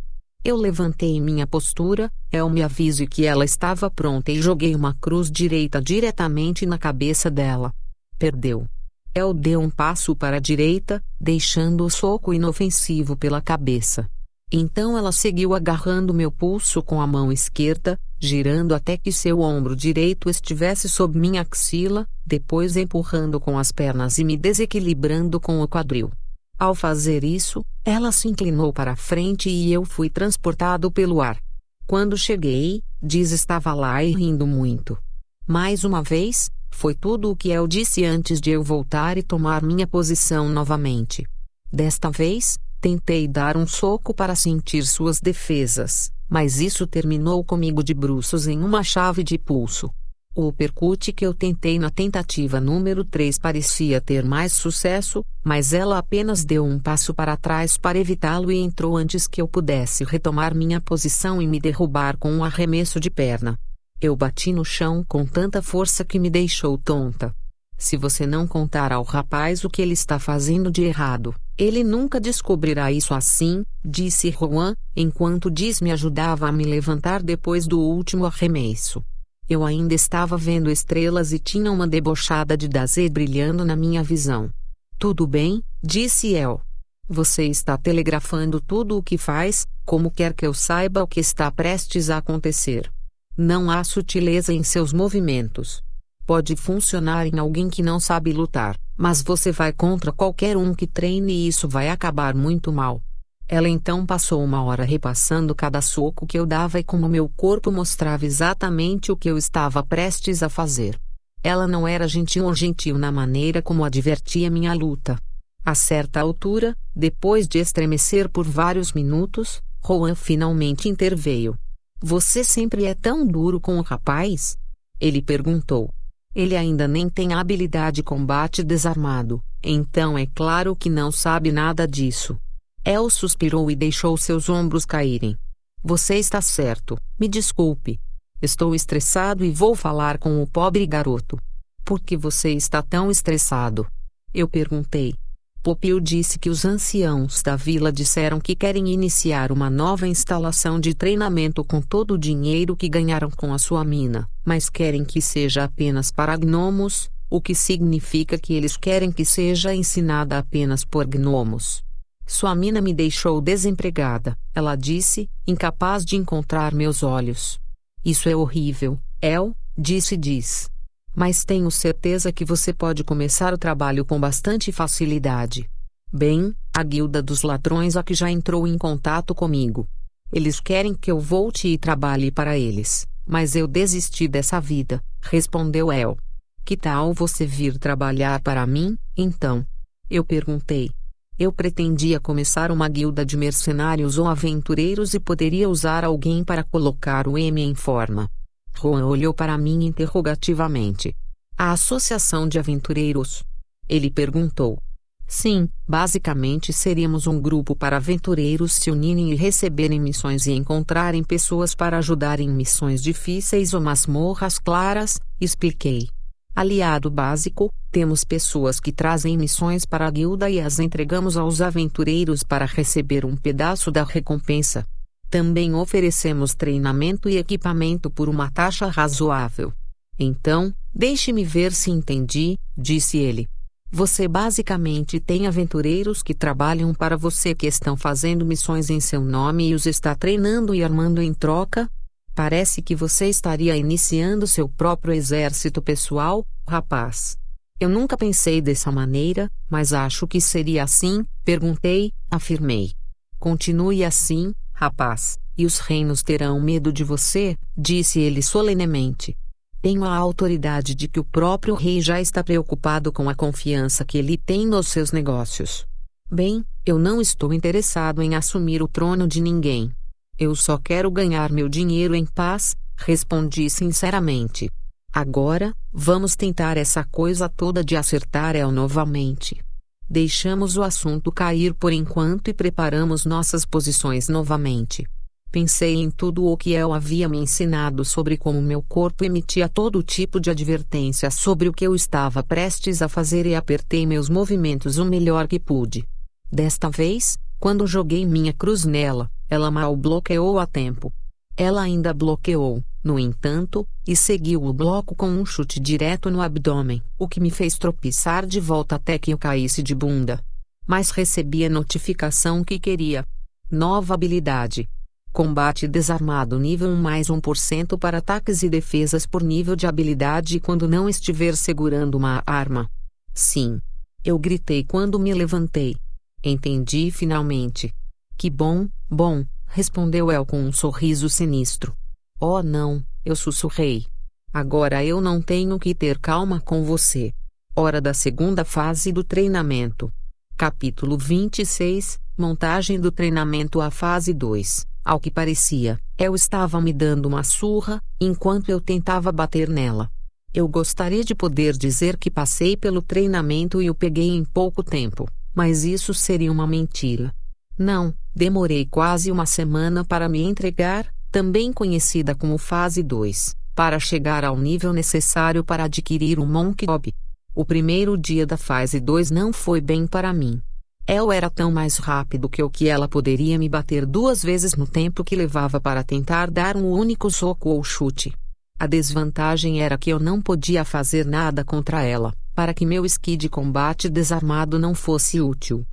[SPEAKER 1] Eu levantei minha postura, El me avise que ela estava pronta e joguei uma cruz direita diretamente na cabeça dela. Perdeu. El deu um passo para a direita, deixando o soco inofensivo pela cabeça. Então ela seguiu agarrando meu pulso com a mão esquerda, girando até que seu ombro direito estivesse sob minha axila, depois empurrando com as pernas e me desequilibrando com o quadril. Ao fazer isso, ela se inclinou para a frente e eu fui transportado pelo ar. Quando cheguei, Diz estava lá e rindo muito. Mais uma vez, foi tudo o que eu disse antes de eu voltar e tomar minha posição novamente. Desta vez, tentei dar um soco para sentir suas defesas, mas isso terminou comigo de bruços em uma chave de pulso. O percute que eu tentei na tentativa número 3 parecia ter mais sucesso, mas ela apenas deu um passo para trás para evitá-lo e entrou antes que eu pudesse retomar minha posição e me derrubar com um arremesso de perna. Eu bati no chão com tanta força que me deixou tonta. Se você não contar ao rapaz o que ele está fazendo de errado, ele nunca descobrirá isso assim, disse Juan, enquanto Diz me ajudava a me levantar depois do último arremesso. Eu ainda estava vendo estrelas e tinha uma debochada de Dazê brilhando na minha visão. Tudo bem, disse El. Você está telegrafando tudo o que faz, como quer que eu saiba o que está prestes a acontecer. Não há sutileza em seus movimentos. Pode funcionar em alguém que não sabe lutar, mas você vai contra qualquer um que treine e isso vai acabar muito mal. Ela então passou uma hora repassando cada soco que eu dava e como meu corpo mostrava exatamente o que eu estava prestes a fazer. Ela não era gentil ou gentil na maneira como advertia minha luta. A certa altura, depois de estremecer por vários minutos, Juan finalmente interveio. Você sempre é tão duro com o rapaz? Ele perguntou. Ele ainda nem tem habilidade combate desarmado, então é claro que não sabe nada disso. El suspirou e deixou seus ombros caírem. Você está certo, me desculpe. Estou estressado e vou falar com o pobre garoto. Por que você está tão estressado? Eu perguntei. Popil disse que os anciãos da vila disseram que querem iniciar uma nova instalação de treinamento com todo o dinheiro que ganharam com a sua mina, mas querem que seja apenas para gnomos, o que significa que eles querem que seja ensinada apenas por gnomos. Sua mina me deixou desempregada, ela disse, incapaz de encontrar meus olhos. Isso é horrível, El, disse Diz. Mas tenho certeza que você pode começar o trabalho com bastante facilidade. Bem, a guilda dos ladrões aqui já entrou em contato comigo. Eles querem que eu volte e trabalhe para eles, mas eu desisti dessa vida, respondeu El. Que tal você vir trabalhar para mim, então? Eu perguntei. Eu pretendia começar uma guilda de mercenários ou aventureiros e poderia usar alguém para colocar o M em forma. Juan olhou para mim interrogativamente. A Associação de Aventureiros? Ele perguntou. Sim, basicamente seríamos um grupo para aventureiros se unirem e receberem missões e encontrarem pessoas para ajudar em missões difíceis ou masmorras claras, expliquei. Aliado básico, temos pessoas que trazem missões para a guilda e as entregamos aos aventureiros para receber um pedaço da recompensa. Também oferecemos treinamento e equipamento por uma taxa razoável. Então, deixe-me ver se entendi, disse ele. Você basicamente tem aventureiros que trabalham para você que estão fazendo missões em seu nome e os está treinando e armando em troca? Parece que você estaria iniciando seu próprio exército pessoal, rapaz. Eu nunca pensei dessa maneira, mas acho que seria assim, perguntei, afirmei. Continue assim, rapaz, e os reinos terão medo de você, disse ele solenemente. Tenho a autoridade de que o próprio rei já está preocupado com a confiança que ele tem nos seus negócios. Bem, eu não estou interessado em assumir o trono de ninguém. Eu só quero ganhar meu dinheiro em paz, respondi sinceramente. Agora, vamos tentar essa coisa toda de acertar El novamente. Deixamos o assunto cair por enquanto e preparamos nossas posições novamente. Pensei em tudo o que El havia me ensinado sobre como meu corpo emitia todo tipo de advertência sobre o que eu estava prestes a fazer e apertei meus movimentos o melhor que pude. Desta vez, quando joguei minha cruz nela, ela mal bloqueou a tempo. Ela ainda bloqueou, no entanto, e seguiu o bloco com um chute direto no abdômen, o que me fez tropeçar de volta até que eu caísse de bunda. Mas recebi a notificação que queria. Nova habilidade. Combate desarmado nível 1 mais 1% para ataques e defesas por nível de habilidade quando não estiver segurando uma arma. Sim. Eu gritei quando me levantei. Entendi finalmente. Que bom, bom, respondeu El com um sorriso sinistro. Oh não, eu sussurrei. Agora eu não tenho que ter calma com você. Hora da segunda fase do treinamento. Capítulo 26 Montagem do treinamento à fase 2 ao que parecia, eu estava me dando uma surra, enquanto eu tentava bater nela. Eu gostaria de poder dizer que passei pelo treinamento e o peguei em pouco tempo, mas isso seria uma mentira. Não, demorei quase uma semana para me entregar, também conhecida como fase 2, para chegar ao nível necessário para adquirir o Monk Job. O primeiro dia da fase 2 não foi bem para mim. El era tão mais rápido que eu que ela poderia me bater duas vezes no tempo que levava para tentar dar um único soco ou chute. A desvantagem era que eu não podia fazer nada contra ela, para que meu esqui de combate desarmado não fosse útil.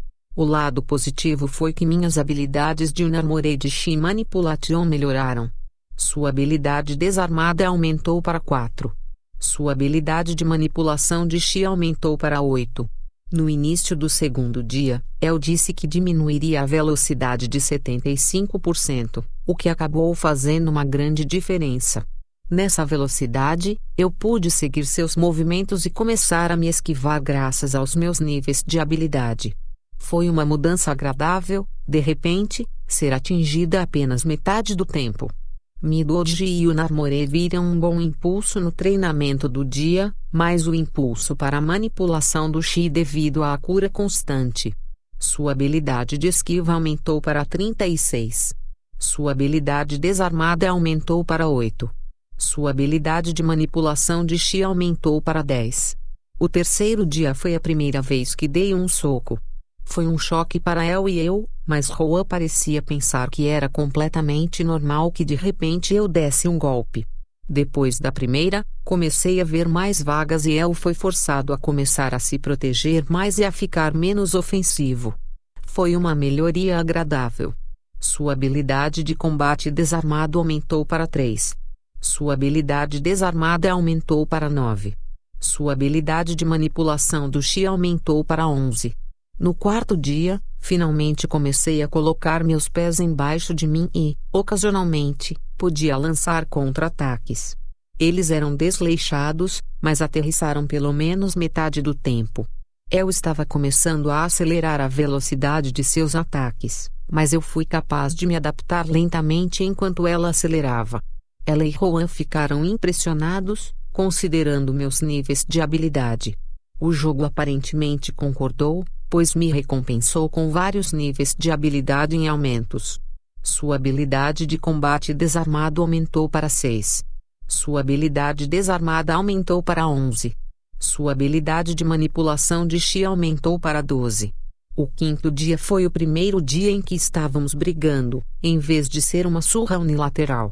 [SPEAKER 1] O lado positivo foi que minhas habilidades de Unarmorei de Chi Manipulation melhoraram. Sua habilidade desarmada aumentou para 4. Sua habilidade de manipulação de Chi aumentou para 8. No início do segundo dia, El disse que diminuiria a velocidade de 75%, o que acabou fazendo uma grande diferença. Nessa velocidade, eu pude seguir seus movimentos e começar a me esquivar graças aos meus níveis de habilidade. Foi uma mudança agradável, de repente, ser atingida apenas metade do tempo. Midodji e o Narmore viram um bom impulso no treinamento do dia, mas o impulso para a manipulação do Chi devido à cura constante. Sua habilidade de esquiva aumentou para 36. Sua habilidade desarmada aumentou para 8. Sua habilidade de manipulação de Chi aumentou para 10. O terceiro dia foi a primeira vez que dei um soco. Foi um choque para El e eu, mas Roa parecia pensar que era completamente normal que de repente eu desse um golpe. Depois da primeira, comecei a ver mais vagas e El foi forçado a começar a se proteger mais e a ficar menos ofensivo. Foi uma melhoria agradável. Sua habilidade de combate desarmado aumentou para 3. Sua habilidade desarmada aumentou para 9. Sua habilidade de manipulação do Chi aumentou para 11. No quarto dia, finalmente comecei a colocar meus pés embaixo de mim e, ocasionalmente, podia lançar contra-ataques. Eles eram desleixados, mas aterrissaram pelo menos metade do tempo. Eu estava começando a acelerar a velocidade de seus ataques, mas eu fui capaz de me adaptar lentamente enquanto ela acelerava. Ela e Rowan ficaram impressionados, considerando meus níveis de habilidade. O jogo aparentemente concordou, pois me recompensou com vários níveis de habilidade em aumentos. Sua habilidade de combate desarmado aumentou para 6. Sua habilidade desarmada aumentou para 11. Sua habilidade de manipulação de chi aumentou para 12. O quinto dia foi o primeiro dia em que estávamos brigando, em vez de ser uma surra unilateral.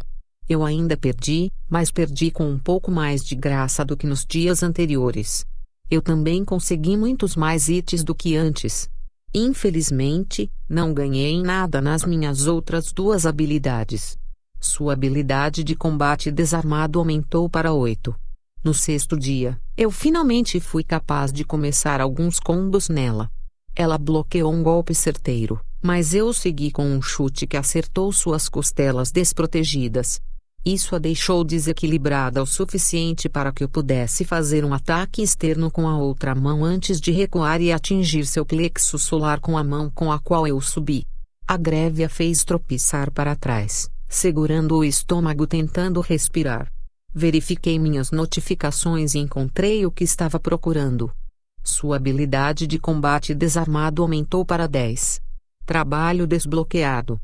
[SPEAKER 1] Eu ainda perdi, mas perdi com um pouco mais de graça do que nos dias anteriores. Eu também consegui muitos mais hits do que antes. Infelizmente, não ganhei nada nas minhas outras duas habilidades. Sua habilidade de combate desarmado aumentou para 8. No sexto dia, eu finalmente fui capaz de começar alguns combos nela. Ela bloqueou um golpe certeiro, mas eu segui com um chute que acertou suas costelas desprotegidas. Isso a deixou desequilibrada o suficiente para que eu pudesse fazer um ataque externo com a outra mão antes de recuar e atingir seu plexo solar com a mão com a qual eu subi. A greve a fez tropeçar para trás, segurando o estômago tentando respirar. Verifiquei minhas notificações e encontrei o que estava procurando. Sua habilidade de combate desarmado aumentou para 10. Trabalho desbloqueado.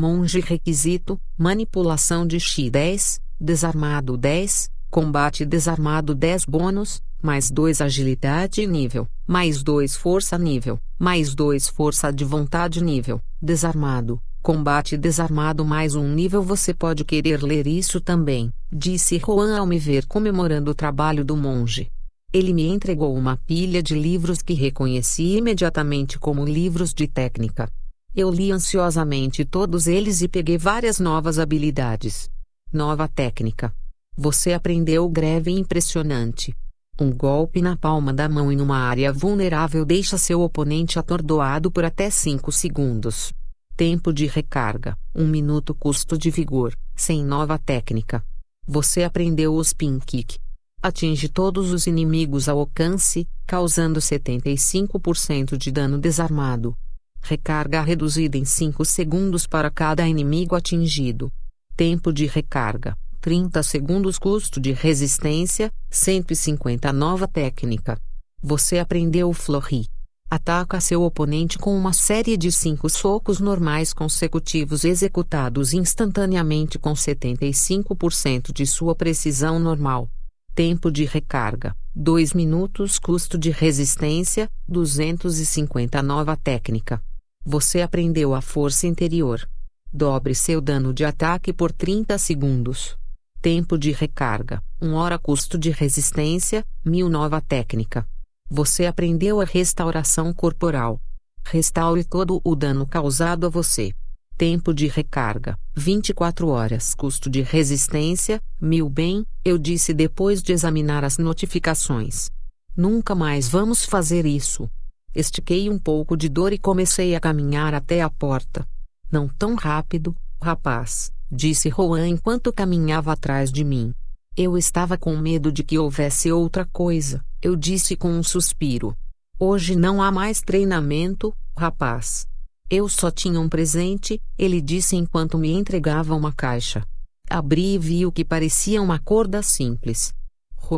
[SPEAKER 1] Monge requisito: manipulação de X 10, desarmado 10, combate desarmado 10 bônus, mais 2 agilidade nível, mais 2 força nível, mais 2 força de vontade nível, desarmado, combate desarmado mais um nível. Você pode querer ler isso também, disse Juan ao me ver comemorando o trabalho do monge. Ele me entregou uma pilha de livros que reconheci imediatamente como livros de técnica. Eu li ansiosamente todos eles e peguei várias novas habilidades. Nova técnica. Você aprendeu greve impressionante. Um golpe na palma da mão em uma área vulnerável deixa seu oponente atordoado por até 5 segundos. Tempo de recarga: 1 minuto. Custo de vigor: sem nova técnica. Você aprendeu o spin kick. Atinge todos os inimigos ao alcance, causando 75% de dano desarmado. Recarga reduzida em 5 segundos para cada inimigo atingido. Tempo de recarga: 30 segundos. Custo de resistência: 150. Nova técnica. Você aprendeu o Flurry. Ataca seu oponente com uma série de 5 socos normais consecutivos executados instantaneamente com 75% de sua precisão normal. Tempo de recarga: 2 minutos. Custo de resistência: 250. Nova técnica. Você aprendeu a força interior. Dobre seu dano de ataque por 30 segundos. Tempo de recarga: 1 hora. Custo de resistência: 1000. Nova técnica. Você aprendeu a restauração corporal. Restaure todo o dano causado a você. Tempo de recarga: 24 horas. Custo de resistência: 1000. Bem, eu disse depois de examinar as notificações. Nunca mais vamos fazer isso. Estiquei um pouco de dor e comecei a caminhar até a porta. Não tão rápido, rapaz, disse Rowan enquanto caminhava atrás de mim. Eu estava com medo de que houvesse outra coisa, eu disse com um suspiro. Hoje não há mais treinamento, rapaz. Eu só tinha um presente, ele disse enquanto me entregava uma caixa. Abri e vi o que parecia uma corda simples.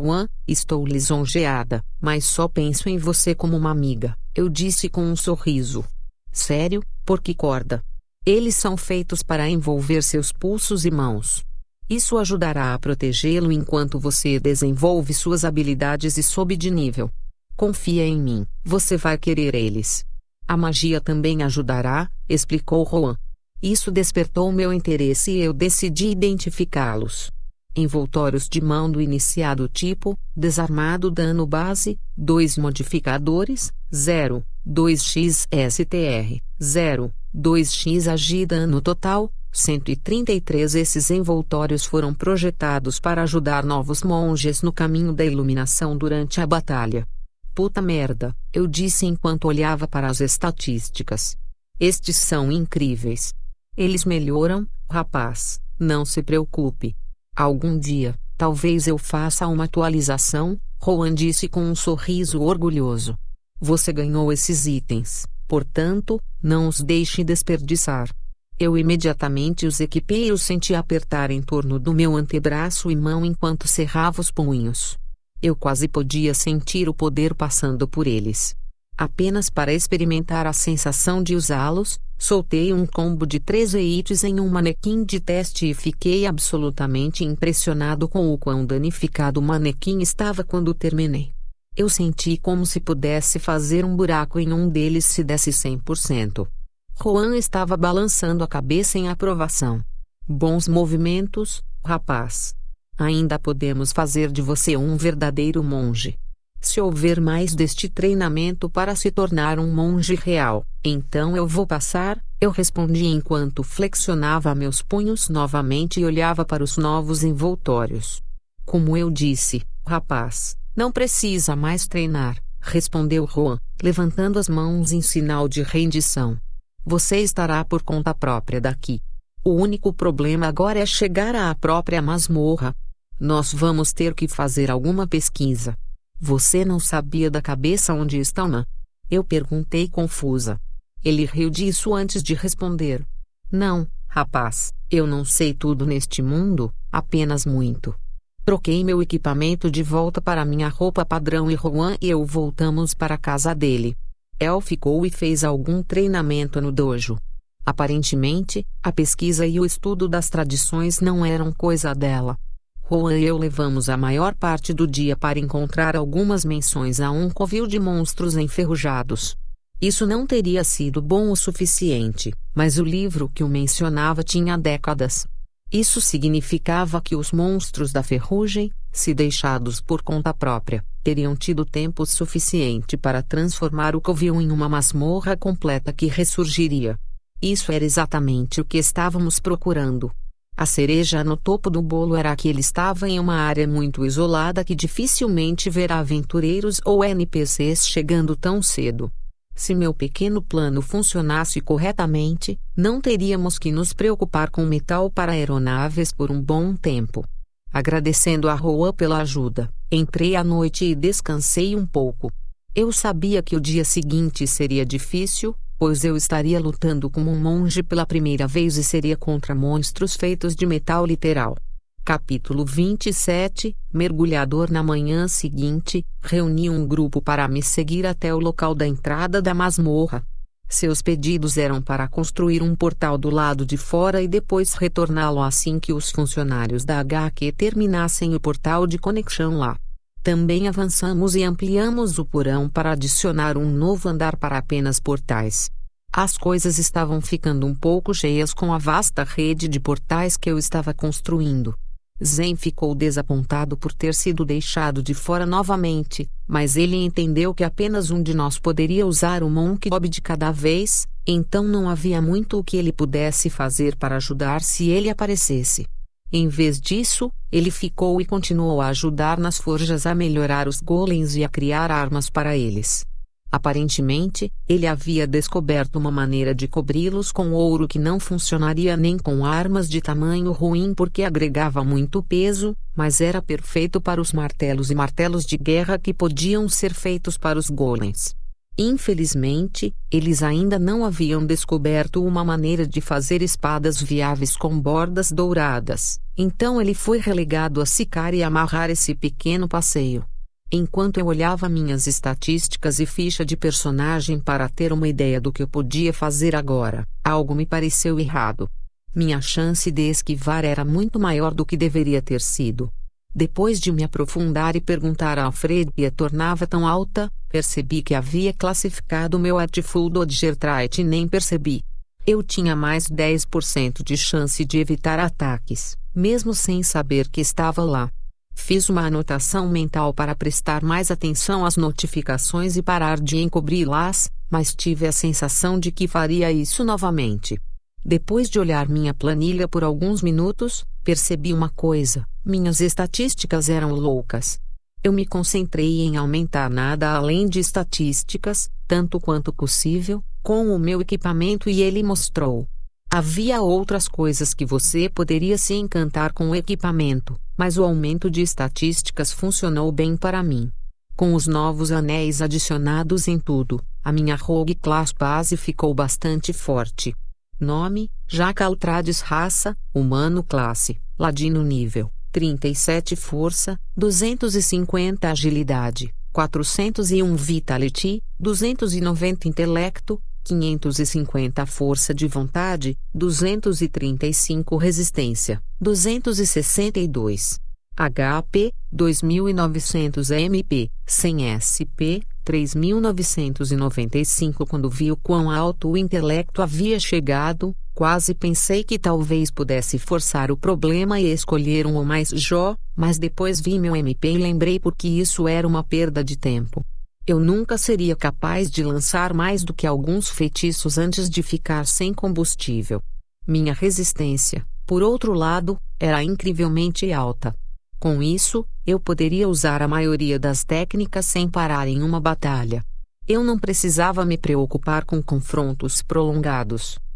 [SPEAKER 1] Juan, estou lisonjeada, mas só penso em você como uma amiga, eu disse com um sorriso. Sério, por que corda? Eles são feitos para envolver seus pulsos e mãos. Isso ajudará a protegê-lo enquanto você desenvolve suas habilidades e sobe de nível. Confia em mim, você vai querer eles. A magia também ajudará, explicou Juan. Isso despertou meu interesse e eu decidi identificá-los. Envoltórios de mão do iniciado tipo, desarmado dano base, 2 modificadores, 0, 2x STR, 0, 2x agi dano total, 133 Esses envoltórios foram projetados para ajudar novos monges no caminho da iluminação durante a batalha. Puta merda, eu disse enquanto olhava para as estatísticas. Estes são incríveis. Eles melhoram, rapaz, não se preocupe. Algum dia, talvez eu faça uma atualização, Rowan disse com um sorriso orgulhoso. Você ganhou esses itens, portanto, não os deixe desperdiçar. Eu imediatamente os equipei e os senti apertar em torno do meu antebraço e mão enquanto cerrava os punhos. Eu quase podia sentir o poder passando por eles. Apenas para experimentar a sensação de usá-los, soltei um combo de três eites em um manequim de teste e fiquei absolutamente impressionado com o quão danificado o manequim estava quando terminei. Eu senti como se pudesse fazer um buraco em um deles se desse 100%. Juan estava balançando a cabeça em aprovação. Bons movimentos, rapaz. Ainda podemos fazer de você um verdadeiro monge. Se houver mais deste treinamento para se tornar um monge real, então eu vou passar, eu respondi enquanto flexionava meus punhos novamente e olhava para os novos envoltórios. Como eu disse, rapaz, não precisa mais treinar, respondeu Juan, levantando as mãos em sinal de rendição. Você estará por conta própria daqui. O único problema agora é chegar à própria masmorra. Nós vamos ter que fazer alguma pesquisa. Você não sabia da cabeça onde estão, não? Eu perguntei confusa. Ele riu disso antes de responder. Não, rapaz, eu não sei tudo neste mundo, apenas muito. Troquei meu equipamento de volta para minha roupa padrão e Juan e eu voltamos para a casa dele. El ficou e fez algum treinamento no dojo. Aparentemente, a pesquisa e o estudo das tradições não eram coisa dela. Juan e eu levamos a maior parte do dia para encontrar algumas menções a um covil de monstros enferrujados. Isso não teria sido bom o suficiente, mas o livro que o mencionava tinha décadas. Isso significava que os monstros da ferrugem, se deixados por conta própria, teriam tido tempo suficiente para transformar o covil em uma masmorra completa que ressurgiria. Isso era exatamente o que estávamos procurando. A cereja no topo do bolo era que ele estava em uma área muito isolada que dificilmente verá aventureiros ou NPCs chegando tão cedo. Se meu pequeno plano funcionasse corretamente, não teríamos que nos preocupar com metal para aeronaves por um bom tempo. Agradecendo a Roa pela ajuda, entrei à noite e descansei um pouco. Eu sabia que o dia seguinte seria difícil, pois eu estaria lutando como um monge pela primeira vez e seria contra monstros feitos de metal literal. Capítulo 27 Mergulhador Na manhã seguinte, reuni um grupo para me seguir até o local da entrada da masmorra. Seus pedidos eram para construir um portal do lado de fora e depois retorná-lo assim que os funcionários da HQ terminassem o portal de conexão lá. Também avançamos e ampliamos o porão para adicionar um novo andar para apenas portais. As coisas estavam ficando um pouco cheias com a vasta rede de portais que eu estava construindo. Zen ficou desapontado por ter sido deixado de fora novamente, mas ele entendeu que apenas um de nós poderia usar o Monk Bob de cada vez, então não havia muito o que ele pudesse fazer para ajudar se ele aparecesse. Em vez disso, ele ficou e continuou a ajudar nas forjas a melhorar os golems e a criar armas para eles. Aparentemente, ele havia descoberto uma maneira de cobri-los com ouro que não funcionaria nem com armas de tamanho ruim porque agregava muito peso, mas era perfeito para os martelos e martelos de guerra que podiam ser feitos para os golems. Infelizmente, eles ainda não haviam descoberto uma maneira de fazer espadas viáveis com bordas douradas, então ele foi relegado a secar e amarrar esse pequeno passeio. Enquanto eu olhava minhas estatísticas e ficha de personagem para ter uma ideia do que eu podia fazer agora, algo me pareceu errado. Minha chance de esquivar era muito maior do que deveria ter sido. Depois de me aprofundar e perguntar a Alfred a tornava tão alta, percebi que havia classificado meu Artful Dodger Trait e nem percebi. Eu tinha mais 10% de chance de evitar ataques, mesmo sem saber que estava lá. Fiz uma anotação mental para prestar mais atenção às notificações e parar de encobri-las, mas tive a sensação de que faria isso novamente. Depois de olhar minha planilha por alguns minutos, percebi uma coisa: minhas estatísticas eram loucas. Eu me concentrei em aumentar nada além de estatísticas, tanto quanto possível, com o meu equipamento e ele mostrou. Havia outras coisas que você poderia se encantar com o equipamento, mas o aumento de estatísticas funcionou bem para mim. Com os novos anéis adicionados em tudo, a minha Rogue Class base ficou bastante forte. Nome: Jaca Ultrades Raça, Humano Classe, Ladino Nível, 37 Força, 250 Agilidade, 401 Vitality, 290 Intelecto, 550 Força de Vontade, 235 Resistência, 262 HP, 2900 MP, 100 SP, 3995 Quando vi o quão alto o intelecto havia chegado, quase pensei que talvez pudesse forçar o problema e escolher um ou mais Jó, mas depois vi meu MP e lembrei porque isso era uma perda de tempo. Eu nunca seria capaz de lançar mais do que alguns feitiços antes de ficar sem combustível. Minha resistência, por outro lado, era incrivelmente alta. Com isso, eu poderia usar a maioria das técnicas sem parar em uma batalha. Eu não precisava me preocupar com confrontos prolongados.